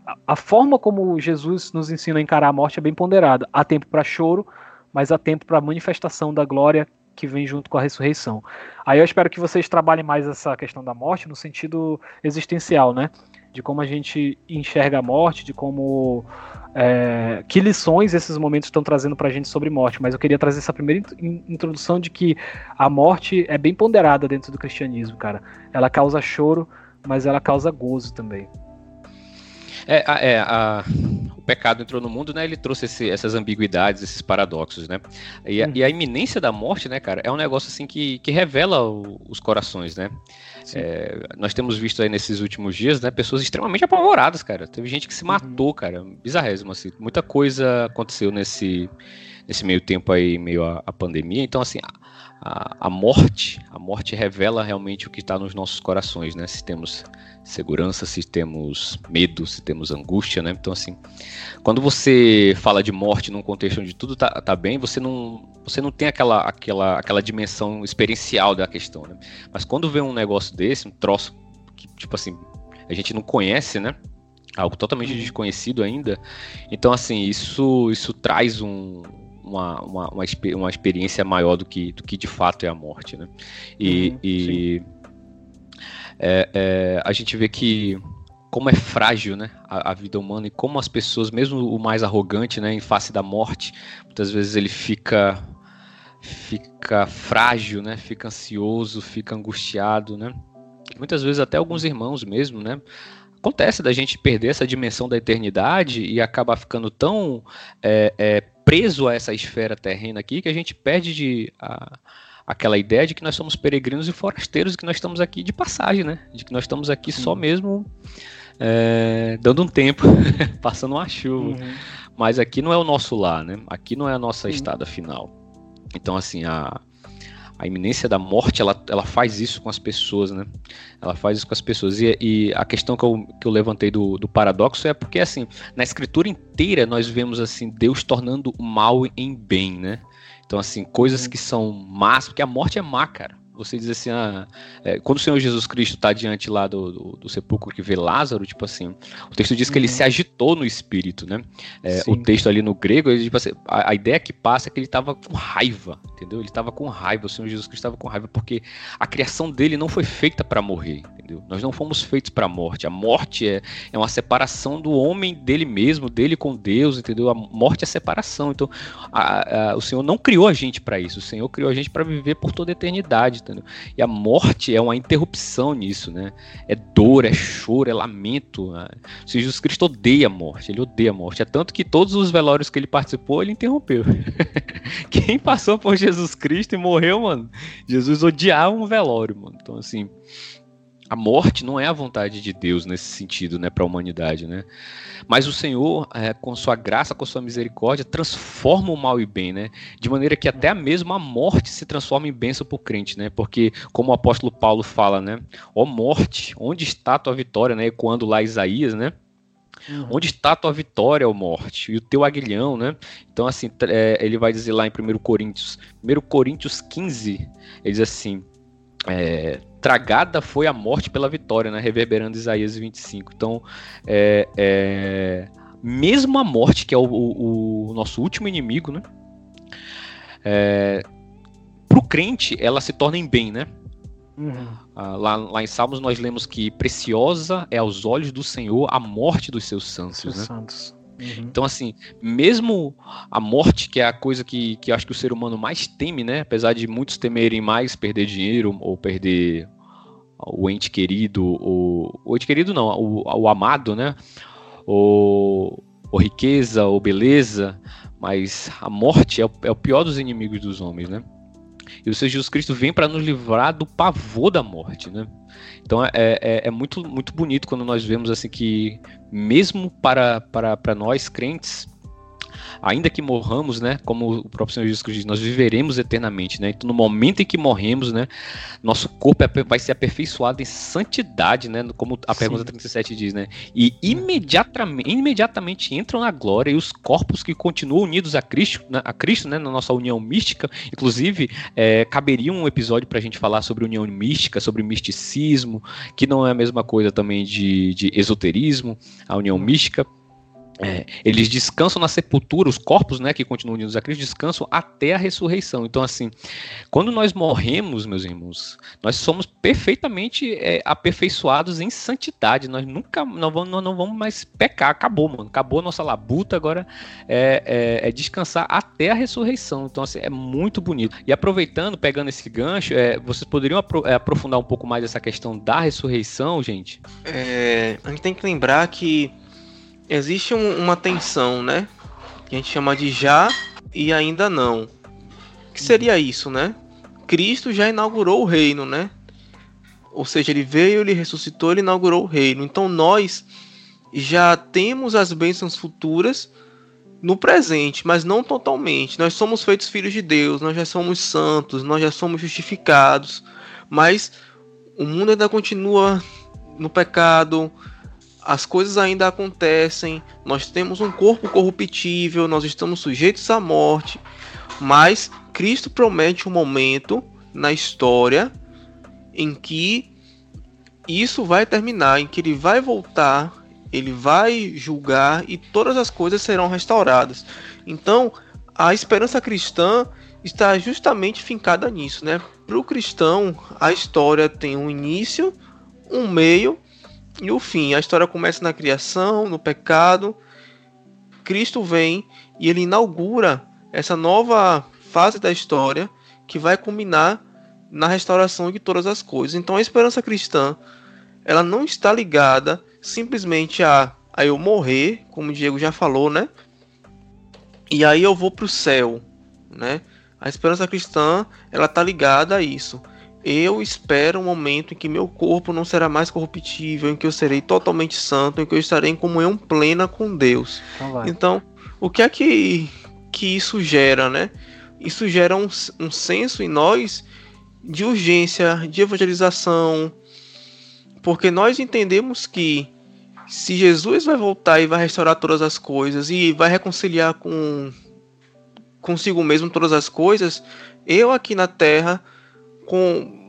a, a, forma como Jesus nos ensina a encarar a morte é bem ponderada. Há tempo para choro, mas há tempo para manifestação da glória que vem junto com a ressurreição. Aí eu espero que vocês trabalhem mais essa questão da morte no sentido existencial, né? De como a gente enxerga a morte, de como. É, que lições esses momentos estão trazendo para a gente sobre morte. Mas eu queria trazer essa primeira introdução de que a morte é bem ponderada dentro do cristianismo, cara. Ela causa choro, mas ela causa gozo também. É, é a, pecado entrou no mundo, né? Ele trouxe esse, essas ambiguidades, esses paradoxos, né? E a, e a, iminência da morte, né, cara, é um negócio assim que, que revela o, os corações, né? É, nós temos visto aí nesses últimos dias, né, pessoas extremamente apavoradas, cara. Teve gente que se uhum. matou, uhum. cara. Bizarrésimo, assim. Muita coisa aconteceu nesse, nesse meio tempo aí, meio a, a pandemia. Então, assim, a, a, morte, a morte revela realmente o que está nos nossos corações, né? Se temos segurança, se temos medo, se temos angústia, né? Então, assim, quando você fala de morte num contexto onde tudo tá, tá bem, você não, você não tem aquela, aquela, aquela dimensão experiencial da questão, né? Mas quando vê um negócio desse, um troço que, tipo assim, a gente não conhece, né? Algo totalmente uhum. desconhecido ainda. Então, assim, isso, isso traz um, uma, uma, uma, uma, experiência maior do que, do que de fato é a morte, né? E, uhum, e é, é, a gente vê que como é frágil, né, a, a, vida humana e como as pessoas, mesmo o mais arrogante, né, em face da morte, muitas vezes ele fica fica frágil, né, fica ansioso, fica angustiado, né? Muitas vezes até alguns irmãos mesmo, né, acontece da gente perder essa dimensão da eternidade e acabar ficando tão é, é, preso a essa esfera terrena aqui que a gente perde de, a, aquela ideia de que nós somos peregrinos e forasteiros e que nós estamos aqui de passagem, né? De que nós estamos aqui só mesmo é, dando um tempo, passando uma chuva. Uhum. Mas aqui não é o nosso lar, né? Aqui não é a nossa estada final. Então, assim, a, a iminência da morte, ela, ela faz isso com as pessoas, né? Ela faz isso com as pessoas. E, e a questão que eu, que eu levantei do, do paradoxo é porque, assim, na escritura inteira nós vemos, assim, Deus tornando o mal em bem, né? Então, assim, coisas uhum. que são más, porque a morte é má, cara. Você diz assim, ah, é, quando o Senhor Jesus Cristo está diante lá do, do, do, sepulcro que vê Lázaro, tipo assim, o texto diz que ele uhum. se agitou no espírito, né? É, o texto ali no grego, ele, tipo assim, a, a, ideia que passa é que ele estava com raiva, entendeu? Ele estava com raiva, o Senhor Jesus Cristo estava com raiva, porque a criação dele não foi feita para morrer, entendeu? Nós não fomos feitos para a morte. A morte é, é uma separação do homem dele mesmo, dele com Deus, entendeu? A morte é separação. Então, a, a, o Senhor não criou a gente para isso, o Senhor criou a gente para viver por toda a eternidade entendeu? E a morte é uma interrupção nisso, né? É dor, é choro, é lamento. Né? Jesus Cristo odeia a morte, ele odeia a morte. É tanto que todos os velórios que ele participou, ele interrompeu. Quem passou por Jesus Cristo e morreu, mano, Jesus odiava um velório, mano. Então, assim, a morte não é a vontade de Deus nesse sentido, né, para a humanidade, né? Mas o Senhor, é, com sua graça, com sua misericórdia, transforma o mal em bem, né? De maneira que até mesmo a morte se transforma em bênção para o crente, né? Porque, como o apóstolo Paulo fala, né? Ó morte, onde está a tua vitória, né? Quando lá Isaías, né? Uhum. Onde está a tua vitória, ó morte? E o teu aguilhão, né? Então, assim, é, ele vai dizer lá em 1 Coríntios, 1 Coríntios 15, ele diz assim, é, tragada foi a morte pela vitória, né? Reverberando Isaías 25. Então, é, é, mesmo a morte, que é o, o, o nosso último inimigo, né? É, Para o crente, ela se torna em bem, né? Uhum. Ah, lá, lá em Salmos nós lemos que preciosa é aos olhos do Senhor a morte dos seus santos, seus né? Santos. Uhum. Então, assim, mesmo a morte, que é a coisa que, que acho que o ser humano mais teme, né? Apesar de muitos temerem mais perder dinheiro ou perder o ente querido, o, o ente querido não, o, o amado, né? O, ou riqueza, ou beleza, mas a morte é o, é o pior dos inimigos dos homens, né? E o Senhor Jesus Cristo vem para nos livrar do pavor da morte, né? Então é, é, é, muito, muito bonito quando nós vemos assim que, mesmo para, para, para nós crentes, ainda que morramos, né, como o próprio Senhor Jesus Cristo diz, nós viveremos eternamente, né? Então, no momento em que morremos, né, nosso corpo é, vai ser aperfeiçoado em santidade, né, como a Sim. pergunta 37 diz, né? E imediatamente, imediatamente entram na glória e os corpos que continuam unidos a Cristo, né, a Cristo, né, na nossa união mística, inclusive, é, caberia um episódio para a gente falar sobre união mística, sobre misticismo, que não é a mesma coisa também de, de esoterismo, a união mística. É, eles descansam na sepultura, os corpos, né, que continuam unidos a Cristo, descansam até a ressurreição. Então, assim, quando nós morremos, meus irmãos, nós somos perfeitamente é, aperfeiçoados em santidade. Nós nunca, não vamos, nós não vamos mais pecar. Acabou, mano. Acabou a nossa labuta. Agora é, é, é descansar até a ressurreição. Então, assim, é muito bonito. E aproveitando, pegando esse gancho, é, vocês poderiam apro é, aprofundar um pouco mais essa questão da ressurreição, gente? a gente tem que lembrar que existe um, uma tensão, né? Que a gente chama de já e ainda não. Que seria isso, né? Cristo já inaugurou o reino, né? Ou seja, ele veio, ele ressuscitou, ele inaugurou o reino. Então nós já temos as bênçãos futuras no presente, mas não totalmente. Nós somos feitos filhos de Deus, nós já somos santos, nós já somos justificados, mas o mundo ainda continua no pecado, as coisas ainda acontecem, nós temos um corpo corruptível, nós estamos sujeitos à morte, mas Cristo promete um momento na história em que isso vai terminar, em que ele vai voltar, ele vai julgar e todas as coisas serão restauradas. Então, a esperança cristã está justamente fincada nisso, né? Para o cristão, a história tem um início, um meio e o fim. A história começa na criação, no pecado. Cristo vem e ele inaugura essa nova fase da história que vai culminar na restauração de todas as coisas. Então a esperança cristã, ela não está ligada simplesmente a, a eu morrer, como o Diego já falou, né? E aí eu vou para o céu, né? A esperança cristã, ela está ligada a isso eu espero um momento em que meu corpo não será mais corruptível, em que eu serei totalmente santo, em que eu estarei em comunhão plena com Deus. Então, então o que é que, que isso gera, né? Isso gera um, um senso em nós de urgência, de evangelização, porque nós entendemos que se Jesus vai voltar e vai restaurar todas as coisas e vai reconciliar com consigo mesmo todas as coisas, eu aqui na terra com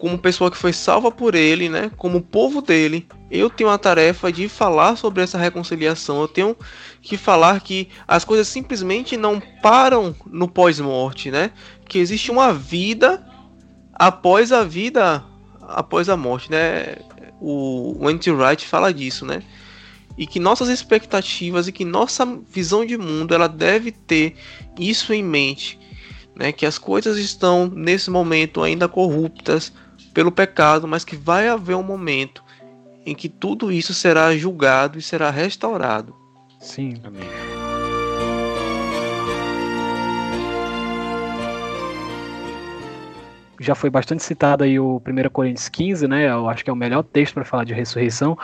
como pessoa que foi salva por ele, né? Como povo dele, eu tenho a tarefa de falar sobre essa reconciliação. Eu tenho que falar que as coisas simplesmente não param no pós-morte, né? Que existe uma vida após a vida, após a morte, né? O, o Anti-Wright fala disso, né? E que nossas expectativas e que nossa visão de mundo ela deve ter isso em mente, né? Que as coisas estão nesse momento ainda corruptas pelo pecado, mas que vai haver um momento em que tudo isso será julgado e será restaurado. Sim. Amém. já foi bastante citado aí o 1 Coríntios 15, né? Eu acho que é o melhor texto para falar de ressurreição,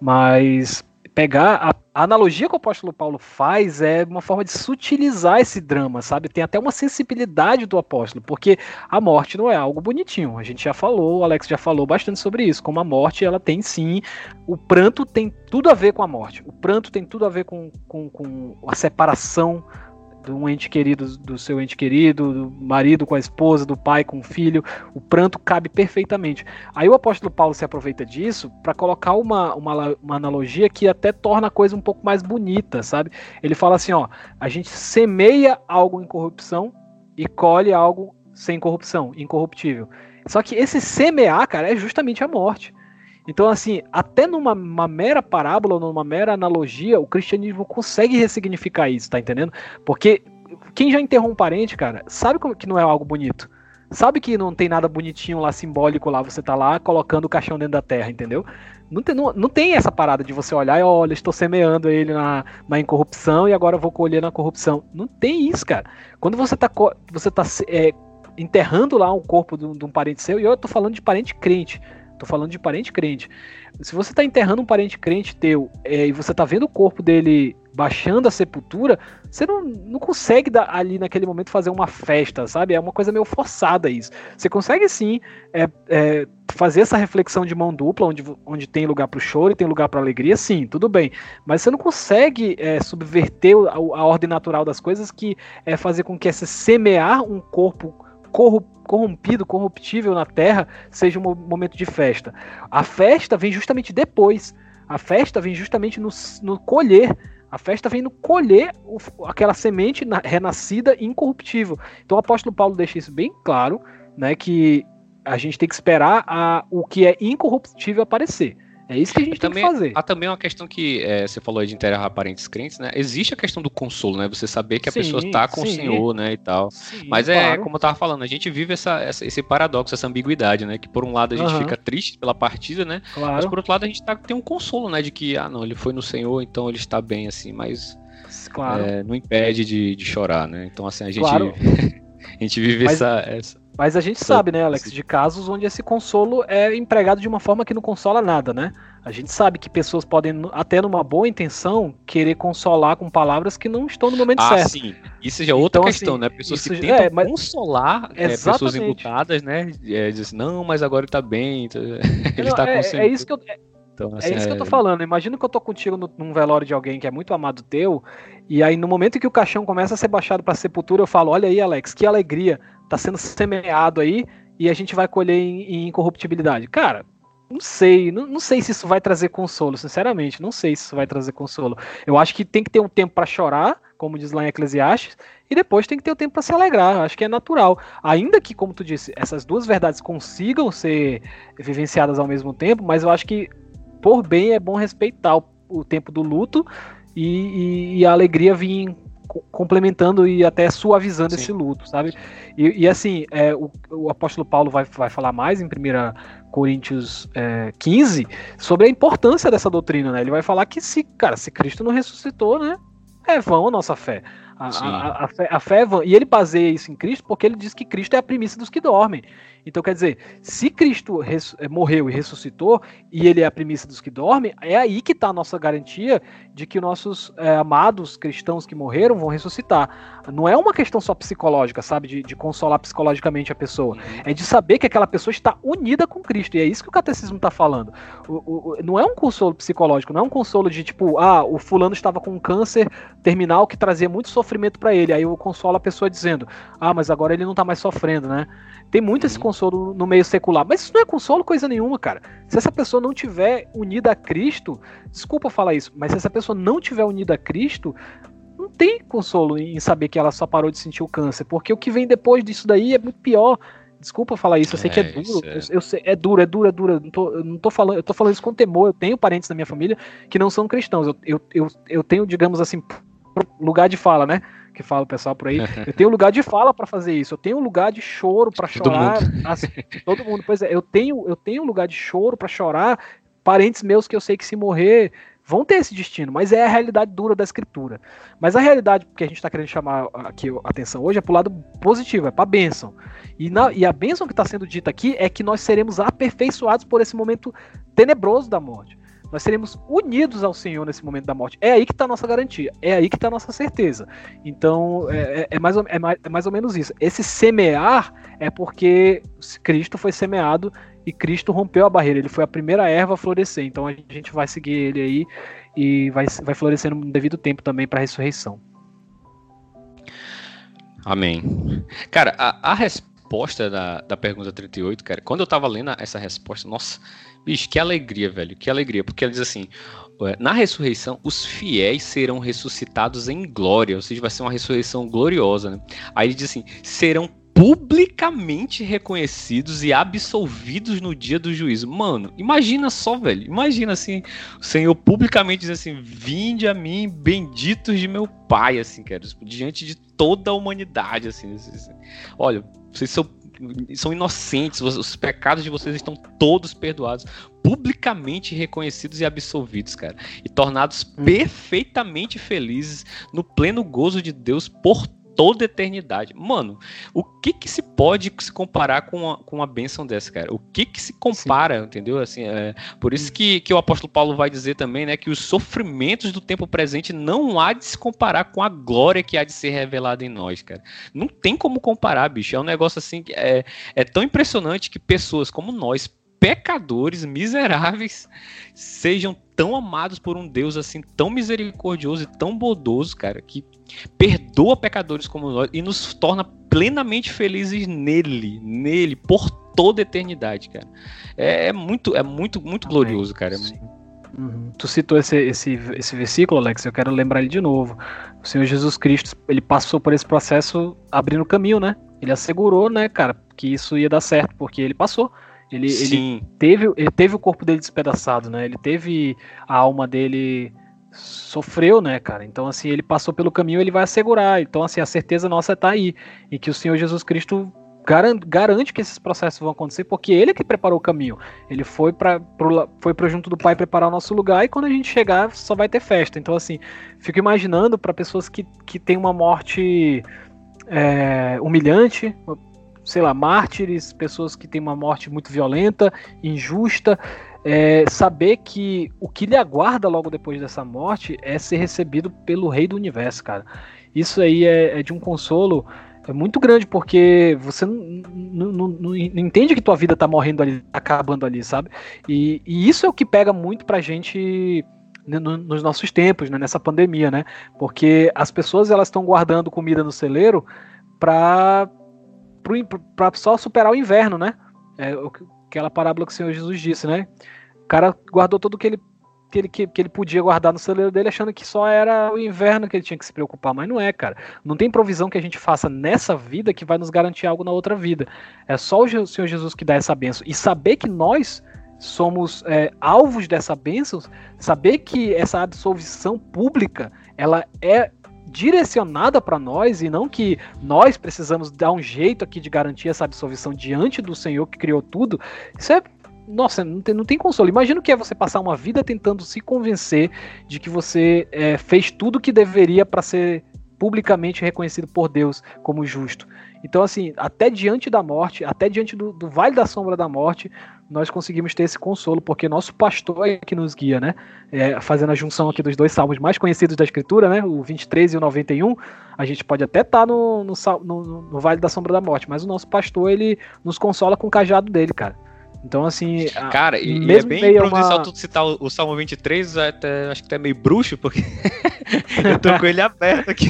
mas pegar a, analogia que o apóstolo Paulo faz é uma forma de sutilizar esse drama, sabe? Tem até uma sensibilidade do apóstolo, porque a morte não é algo bonitinho. A gente já falou, o Alex já falou bastante sobre isso, como a morte ela tem sim, o pranto tem tudo a ver com a morte. O pranto tem tudo a ver com, com, com a separação de um ente querido, do seu ente querido, do marido com a esposa, do pai com o filho, o pranto cabe perfeitamente. Aí o apóstolo Paulo se aproveita disso para colocar uma, uma, uma, analogia que até torna a coisa um pouco mais bonita, sabe? Ele fala assim: ó, a gente semeia algo em corrupção e colhe algo sem corrupção, incorruptível. Só que esse semear, cara, é justamente a morte. Então, assim, até numa mera parábola, numa mera analogia, o cristianismo consegue ressignificar isso, tá entendendo? Porque quem já enterrou um parente, cara, sabe que não é algo bonito. Sabe que não tem nada bonitinho lá, simbólico lá, você tá lá colocando o caixão dentro da terra, entendeu? Não tem, não, não tem essa parada de você olhar e olha, estou semeando ele na, na incorrupção e agora vou colher na corrupção. Não tem isso, cara. Quando você tá, você tá é, enterrando lá um corpo de um, de um parente seu, e eu tô falando de parente crente, Tô falando de parente crente. Se você tá enterrando um parente crente teu é, e você tá vendo o corpo dele baixando a sepultura, você não, não consegue dar, ali naquele momento fazer uma festa, sabe? É uma coisa meio forçada isso. Você consegue sim é, é, fazer essa reflexão de mão dupla, onde, onde tem lugar para o choro e tem lugar para alegria, sim, tudo bem. Mas você não consegue é, subverter a, a, ordem natural das coisas, que é fazer com que esse semear um corpo corrompido, corruptível na terra, seja um momento de festa. A festa vem justamente depois. A festa vem justamente no, no colher. A festa vem no colher aquela semente na, renascida e incorruptível. Então o apóstolo Paulo deixa isso bem claro, né, que a gente tem que esperar a, o que é incorruptível aparecer. É isso que a gente tem também, que fazer. Há também uma questão que é, você falou de enterrar parentes crentes, né? Existe a questão do consolo, né? Você saber que a sim, pessoa está com sim. o Senhor, né? E tal. Sim, Mas é, claro. como eu tava falando, a gente vive essa, essa, esse paradoxo, essa ambiguidade, né? Que por um lado a gente uhum. fica triste pela partida, né? Claro. Mas por outro lado a gente tá, tem um consolo, né? De que, ah, não, ele foi no Senhor, então ele está bem, assim. Mas claro. é, não impede de, de chorar, né? Então, assim, a gente, claro. a gente vive Mas... essa, essa mas a gente sabe, né, Alex, de casos onde esse consolo é empregado de uma forma que não consola nada, né? A gente sabe que pessoas podem, até numa boa intenção, querer consolar com palavras que não estão no momento ah, certo. Sim, isso já é outra então, questão, assim, né? Pessoas que tentam é, mas... consolar é, pessoas enlutadas, né? É, dizem, não, mas agora ele tá bem, ele não, tá é, é, isso que eu. Então, assim, é isso que eu tô falando. Imagina que eu tô contigo no, num velório de alguém que é muito amado teu, e aí no momento em que o caixão começa a ser baixado pra sepultura, eu falo: olha aí, Alex, que alegria, tá sendo semeado aí, e a gente vai colher em, em incorruptibilidade. Cara, não sei, não, não, sei se isso vai trazer consolo, sinceramente, não sei se isso vai trazer consolo. Eu acho que tem que ter um tempo para chorar, como diz lá em Eclesiastes, e depois tem que ter o um tempo para se alegrar. Acho que é natural. Ainda que, como tu disse, essas duas verdades consigam ser vivenciadas ao mesmo tempo, mas eu acho que por bem é bom respeitar o, o tempo do luto e, e, e, a alegria vir complementando e até suavizando Sim. esse luto, sabe? E, e assim, é, o, o, apóstolo Paulo vai, vai falar mais em 1 Coríntios é, 15 sobre a importância dessa doutrina, né? Ele vai falar que se, cara, se Cristo não ressuscitou, né? É vão a nossa fé. A, a, a, fé, a fé é vã. E ele baseia isso em Cristo porque ele diz que Cristo é a primícia dos que dormem. Então, quer dizer, se Cristo eh, morreu e ressuscitou, e ele é a primícia dos que dormem, é aí que está a nossa garantia de que nossos é, amados cristãos que morreram vão ressuscitar. Não é uma questão só psicológica, sabe? De, de consolar psicologicamente a pessoa. Uhum. É de saber que aquela pessoa está unida com Cristo. E é isso que o catecismo está falando. O, o, não é um consolo psicológico, não é um consolo de tipo, ah, o fulano estava com um câncer terminal que trazia muito sofrimento para ele. Aí eu consolo a pessoa dizendo: "Ah, mas agora ele não tá mais sofrendo, né?" Tem muito esse Uhum. consolo no meio secular, mas isso não é consolo coisa nenhuma, cara. Se essa pessoa não tiver unida a Cristo, desculpa falar isso, mas se essa pessoa não tiver unida a Cristo, não tem consolo em saber que ela só parou de sentir o câncer, porque o que vem depois disso daí é muito pior. Desculpa falar isso, eu sei que é É, duro. é. Eu, eu sei, é duro, é duro, é duro. Eu não, tô, eu não tô falando, eu tô falando isso com temor. Eu tenho parentes na minha família que não são cristãos. Eu, eu, eu, eu tenho, digamos assim, lugar de fala, né? Que fala o pessoal por aí. Eu tenho lugar de fala pra fazer isso. Eu tenho lugar de choro pra Todo chorar. Assim, todo mundo, pois é. Eu tenho, eu tenho lugar de choro pra chorar. Parentes meus que eu sei que se morrer vão ter esse destino, mas é a realidade dura da escritura. Mas a realidade que a gente está querendo chamar aqui a atenção hoje é pro lado positivo, é pra bênção. E, na, e a bênção que está sendo dita aqui é que nós seremos aperfeiçoados por esse momento tenebroso da morte. Nós seremos unidos ao Senhor nesse momento da morte. É aí que está a nossa garantia. É aí que está a nossa certeza. Então, é, é- é mais, ou- é, mais, é mais ou menos isso. Esse semear é porque Cristo foi semeado e Cristo rompeu a barreira. Ele foi a primeira erva a florescer. Então, a gente vai seguir ele aí e vai, vai florescer no devido tempo também para a ressurreição. Amém. Cara, a, a resposta da, da pergunta 38, cara, quando eu tava lendo essa resposta, nossa, bicho, que alegria, velho, que alegria, porque ela diz assim: ué, na ressurreição, os fiéis serão ressuscitados em glória, ou seja, vai ser uma ressurreição gloriosa, né? Aí ele diz assim: serão publicamente reconhecidos e absolvidos no dia do juízo. Mano, imagina só, velho. Imagina assim, o Senhor publicamente diz assim: Vinde a mim, benditos de meu Pai, assim, cara, diante de toda a humanidade, assim. assim, assim. Olha, vocês são, são inocentes, os, os pecados de vocês estão todos perdoados, publicamente reconhecidos e absolvidos, cara, e tornados Hum. perfeitamente felizes no pleno gozo de Deus por toda a eternidade. Mano, o que que se pode se comparar com uma, com uma bênção dessa, cara? O que que se compara, entendeu? Assim, é, por isso que, que o apóstolo Paulo vai dizer também, né, que os sofrimentos do tempo presente não há de se comparar com a glória que há de ser revelada em nós, cara. Não tem como comparar, bicho. É um negócio assim que é, é tão impressionante que pessoas como nós, pecadores, miseráveis, sejam tão amados por um Deus assim tão misericordioso e tão bondoso, cara, que perdoa pecadores como nós e nos torna plenamente felizes nele, nele por toda a eternidade, cara. É, é muito, é muito, muito Amém. glorioso, cara. Uhum. Tu citou esse, esse, esse versículo, Alex, eu quero lembrar ele de novo. O Senhor Jesus Cristo, ele passou por esse processo abrindo caminho, né? Ele assegurou, né, cara, que isso ia dar certo, porque ele passou. Ele, ele teve, ele teve o corpo dele despedaçado, né? Ele teve a alma dele sofreu, né, cara? Então assim, ele passou pelo caminho, ele vai assegurar. Então assim, a certeza nossa tá aí e que o Senhor Jesus Cristo garan- garante que esses processos vão acontecer, porque ele é que preparou o caminho. Ele foi para foi para junto do Pai preparar o nosso lugar e quando a gente chegar só vai ter festa. Então assim, fico imaginando para pessoas que, que têm uma morte é, humilhante, sei lá, mártires, pessoas que têm uma morte muito violenta, injusta, é, saber que o que lhe aguarda logo depois dessa morte é ser recebido pelo Rei do Universo, cara. Isso aí é, é de um consolo é muito grande, porque você não, não, entende que tua vida tá morrendo ali, tá acabando ali, sabe? E, e isso é o que pega muito pra gente né, no- nos nossos tempos, né, nessa pandemia, né? Porque as pessoas elas estão guardando comida no celeiro para para só superar o inverno, né? É aquela parábola que o Senhor Jesus disse, né? O cara guardou tudo que ele que ele, que, ele podia guardar no celeiro dele, achando que só era o inverno que ele tinha que se preocupar, mas não é, cara. Não tem provisão que a gente faça nessa vida que vai nos garantir algo na outra vida. É só o Senhor Jesus que dá essa benção. E saber que nós somos é, alvos dessa bênção, saber que essa absolvição pública, ela é direcionada para nós e não que nós precisamos dar um jeito aqui de garantir essa absolvição diante do Senhor que criou tudo. Isso é nossa, não tem, não tem consolo. Imagina o que é você passar uma vida tentando se convencer de que você é, fez tudo o que deveria para ser publicamente reconhecido por Deus como justo. Então, assim, até diante da morte, até diante do, do vale da sombra da morte, nós conseguimos ter esse consolo, porque nosso pastor é que nos guia, né? É, fazendo a junção aqui dos dois salmos mais conhecidos da Escritura, né? O 23 e o 91, a gente pode até estar no, no, sal- no- no vale da sombra da morte, mas o nosso pastor, ele nos consola com o cajado dele, cara. Então, assim. Cara, e, e é bem providencial uma- tu citar o, o Salmo 23, até, acho que até meio bruxo, porque eu tô com ele aberto aqui.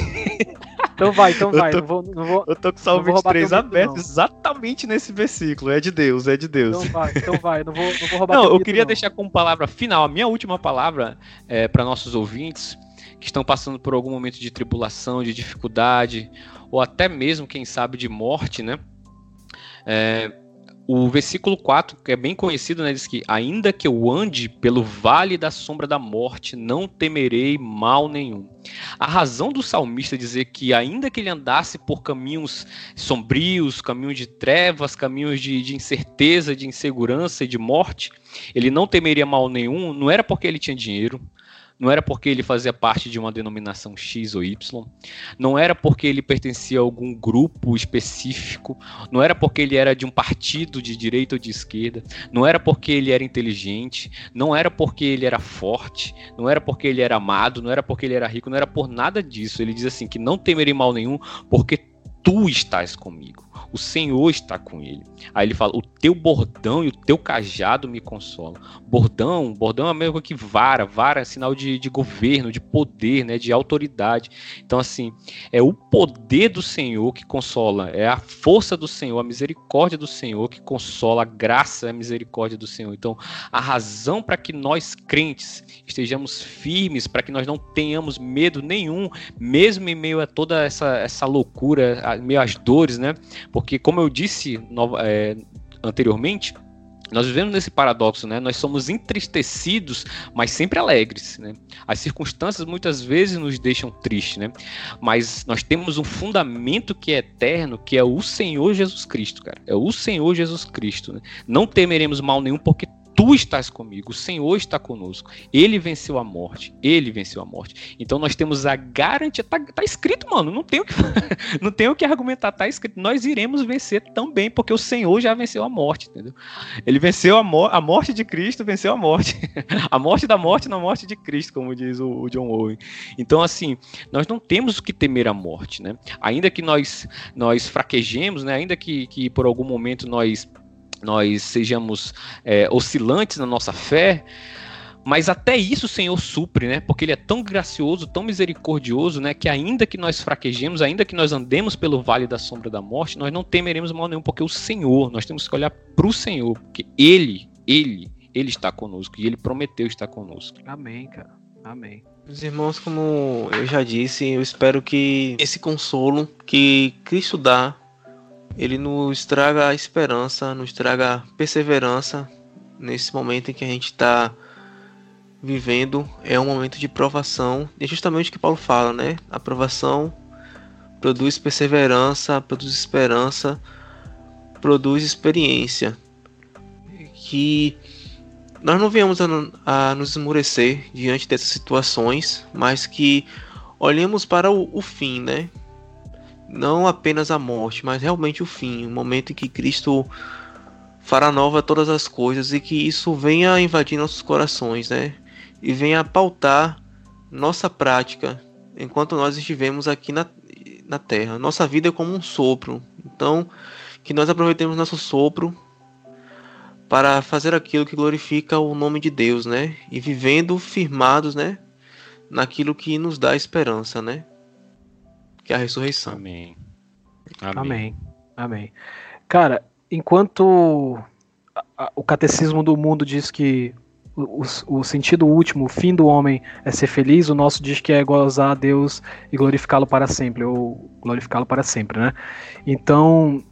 Então vai, então Eu vai. tô- Não vou, não vou, Eu tô com o Salmo Não vou roubar 23 teu mito, aberto não. exatamente nesse versículo. É de Deus, é de Deus. então vai, então vai. Não vou, não vou roubar Não, eu queria não. deixar como palavra final, a minha última palavra é, para nossos ouvintes que estão passando por algum momento de tribulação, de dificuldade, ou até mesmo, quem sabe, de morte, né? É, o versículo 4, que é bem conhecido, né, diz que ainda que eu ande pelo vale da sombra da morte, não temerei mal nenhum. A razão do salmista dizer que ainda que ele andasse por caminhos sombrios, caminhos de trevas, caminhos de, de incerteza, de insegurança e de morte, ele não temeria mal nenhum, não era porque ele tinha dinheiro, não era porque ele fazia parte de uma denominação X ou Y, não era porque ele pertencia a algum grupo específico, não era porque ele era de um partido de direita ou de esquerda, não era porque ele era inteligente, não era porque ele era forte, não era porque ele era amado, não era porque ele era rico, não era por nada disso. Ele diz assim que não temerei mal nenhum, porque tu estás comigo. O Senhor está com ele. Aí ele fala: "O teu bordão e o teu cajado me consolam". Bordão, bordão é a mesma coisa que vara, vara é sinal de, de governo, de poder, né, de autoridade. Então assim, é o poder do Senhor que consola, é a força do Senhor, a misericórdia do Senhor que consola, a graça a misericórdia do Senhor. Então, a razão para que nós crentes estejamos firmes, para que nós não tenhamos medo nenhum, mesmo em meio a toda essa, essa loucura, a- meio às dores, né? Porque, como eu disse nova- é, anteriormente, nós vivemos nesse paradoxo, né? Nós somos entristecidos, mas sempre alegres, né? As circunstâncias muitas vezes nos deixam tristes, né? Mas nós temos um fundamento que é eterno, que é o Senhor Jesus Cristo, cara. É o Senhor Jesus Cristo, né? Não temeremos mal nenhum porque Tu estás comigo, o Senhor está conosco. Ele venceu a morte. Ele venceu a morte. Então nós temos a garantia. Tá, tá escrito, mano. Não tem, o que, não tem que argumentar. Tá escrito. Nós iremos vencer também, porque o Senhor já venceu a morte, entendeu? Ele venceu a, mo a morte de Cristo, venceu a morte. a morte da morte na morte de Cristo, como diz o, o John Owen. Então, assim, nós não temos o que temer a morte, né? Ainda que nós, nós fraquejemos, né? Ainda que, que por algum momento nós nós sejamos é, oscilantes na nossa fé, mas até isso o Senhor supre, né? Porque Ele é tão gracioso, tão misericordioso, né? Que ainda que nós fraquejemos, ainda que nós andemos pelo vale da sombra da morte, nós não temeremos mal nenhum, porque o Senhor, nós temos que olhar para o Senhor, porque Ele, Ele, Ele está conosco e Ele prometeu estar conosco. Amém, cara. Amém. Meus irmãos, como eu já disse, eu espero que esse consolo que Cristo dá, ele nos a esperança, nos traga perseverança nesse momento em que a gente está vivendo. É um momento de provação. E é justamente o que Paulo fala, né? A provação produz perseverança, produz esperança, produz experiência. Que nós não venhamos a, a nos esmorecer diante dessas situações, mas que olhemos para o, o fim, né? Não apenas a morte, mas realmente o fim, o momento em que Cristo fará nova todas as coisas e que isso venha invadir nossos corações, né? E venha pautar nossa prática enquanto nós estivemos aqui na, na Terra. Nossa vida é como um sopro, então que nós aproveitemos nosso sopro para fazer aquilo que glorifica o nome de Deus, né? E vivendo firmados, né? Naquilo que nos dá esperança, né? Que é a ressurreição. Amém. Amém. Amém. Cara, enquanto o catecismo do mundo diz que o, o- o sentido último, o fim do homem é ser feliz, o nosso diz que é gozar a Deus e glorificá-lo para sempre, ou glorificá-lo para sempre, né? Então,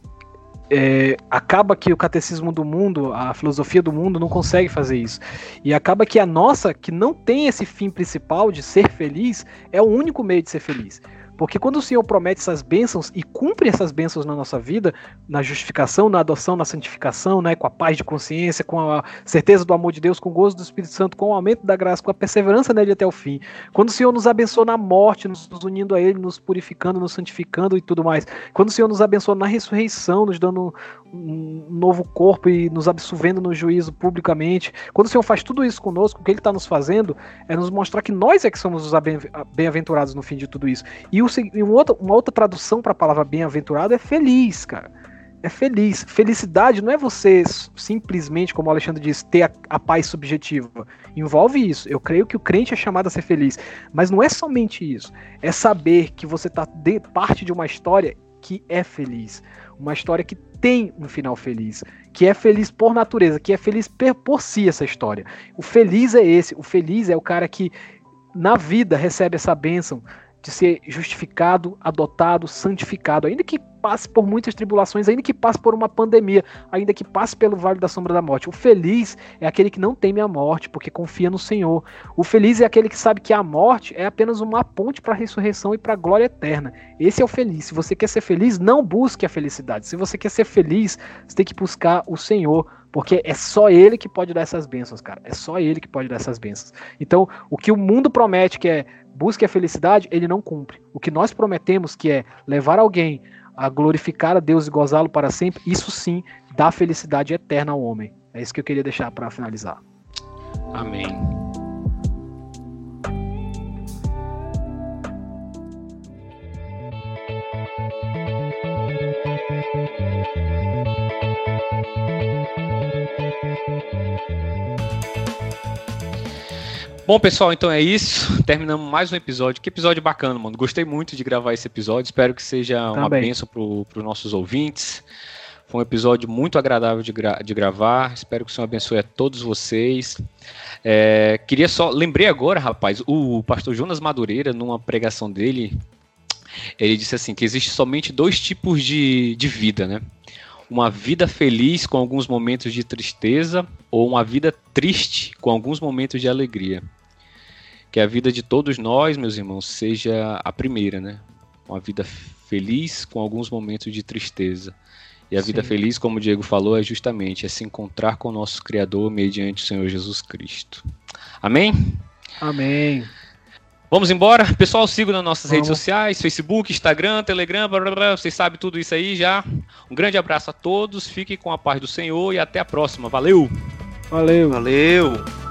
é, acaba que o catecismo do mundo, a filosofia do mundo não consegue fazer isso. E acaba que a nossa, que não tem esse fim principal de ser feliz, é o único meio de ser feliz. Porque quando o Senhor promete essas bênçãos e cumpre essas bênçãos na nossa vida, na justificação, na adoção, na santificação, né, com a paz de consciência, com a certeza do amor de Deus, com o gozo do Espírito Santo, com o aumento da graça, com a perseverança nele até o fim. Quando o Senhor nos abençoa na morte, nos unindo a Ele, nos purificando, nos santificando e tudo mais. Quando o Senhor nos abençoa na ressurreição, nos dando um novo corpo e nos absolvendo no juízo publicamente. Quando o Senhor faz tudo isso conosco, o que Ele está nos fazendo é nos mostrar que nós é que somos os bem-aventurados no fim de tudo isso. E, o, e um outro- uma outra tradução para a palavra bem-aventurado é feliz, cara. é feliz. Felicidade não é você simplesmente, como o Alexandre disse, ter a, a, paz subjetiva. Envolve isso. Eu creio que o crente é chamado a ser feliz. Mas não é somente isso. É saber que você está parte de uma história que é feliz. Uma história que tem um final feliz. Que é feliz por natureza. Que é feliz por si essa história. O feliz é esse. O feliz é o cara que na vida recebe essa bênção de ser justificado, adotado, santificado, ainda que passe por muitas tribulações, ainda que passe por uma pandemia, ainda que passe pelo vale da sombra da morte. O feliz é aquele que não teme a morte, porque confia no Senhor. O feliz é aquele que sabe que a morte é apenas uma ponte para a ressurreição e para a glória eterna. Esse é o feliz. Se você quer ser feliz, não busque a felicidade. Se você quer ser feliz, você tem que buscar o Senhor, porque é só ele que pode dar essas bênçãos, cara. É só ele que pode dar essas bênçãos. Então, o que o mundo promete, que é busque a felicidade, ele não cumpre. O que nós prometemos, que é levar alguém a glorificar a Deus e gozá-lo para sempre, isso sim dá felicidade eterna ao homem. É isso que eu queria deixar para finalizar. Amém. Bom, pessoal, então é isso. Terminamos mais um episódio. Que episódio bacana, mano. Gostei muito de gravar esse episódio. Espero que seja Também. uma bênção para os nossos ouvintes. Foi um episódio muito agradável de, gra de gravar. Espero que o Senhor abençoe a todos vocês. É, queria só. Lembrei agora, rapaz, o pastor Jonas Madureira, numa pregação dele, ele disse assim: que existe somente dois tipos de, de vida, né? Uma vida feliz com alguns momentos de tristeza ou uma vida triste com alguns momentos de alegria. Que a vida de todos nós, meus irmãos, seja a primeira, né? Uma vida feliz com alguns momentos de tristeza. E a Sim. vida feliz, como o Diego falou, é justamente é se encontrar com o nosso Criador mediante o Senhor Jesus Cristo. Amém? Amém. Vamos embora? Pessoal, sigam nas nossas Vamos. redes sociais, Facebook, Instagram, Telegram, blá, blá, blá, vocês sabem tudo isso aí já. Um grande abraço a todos, fiquem com a paz do Senhor e até a próxima. Valeu! Valeu! Valeu!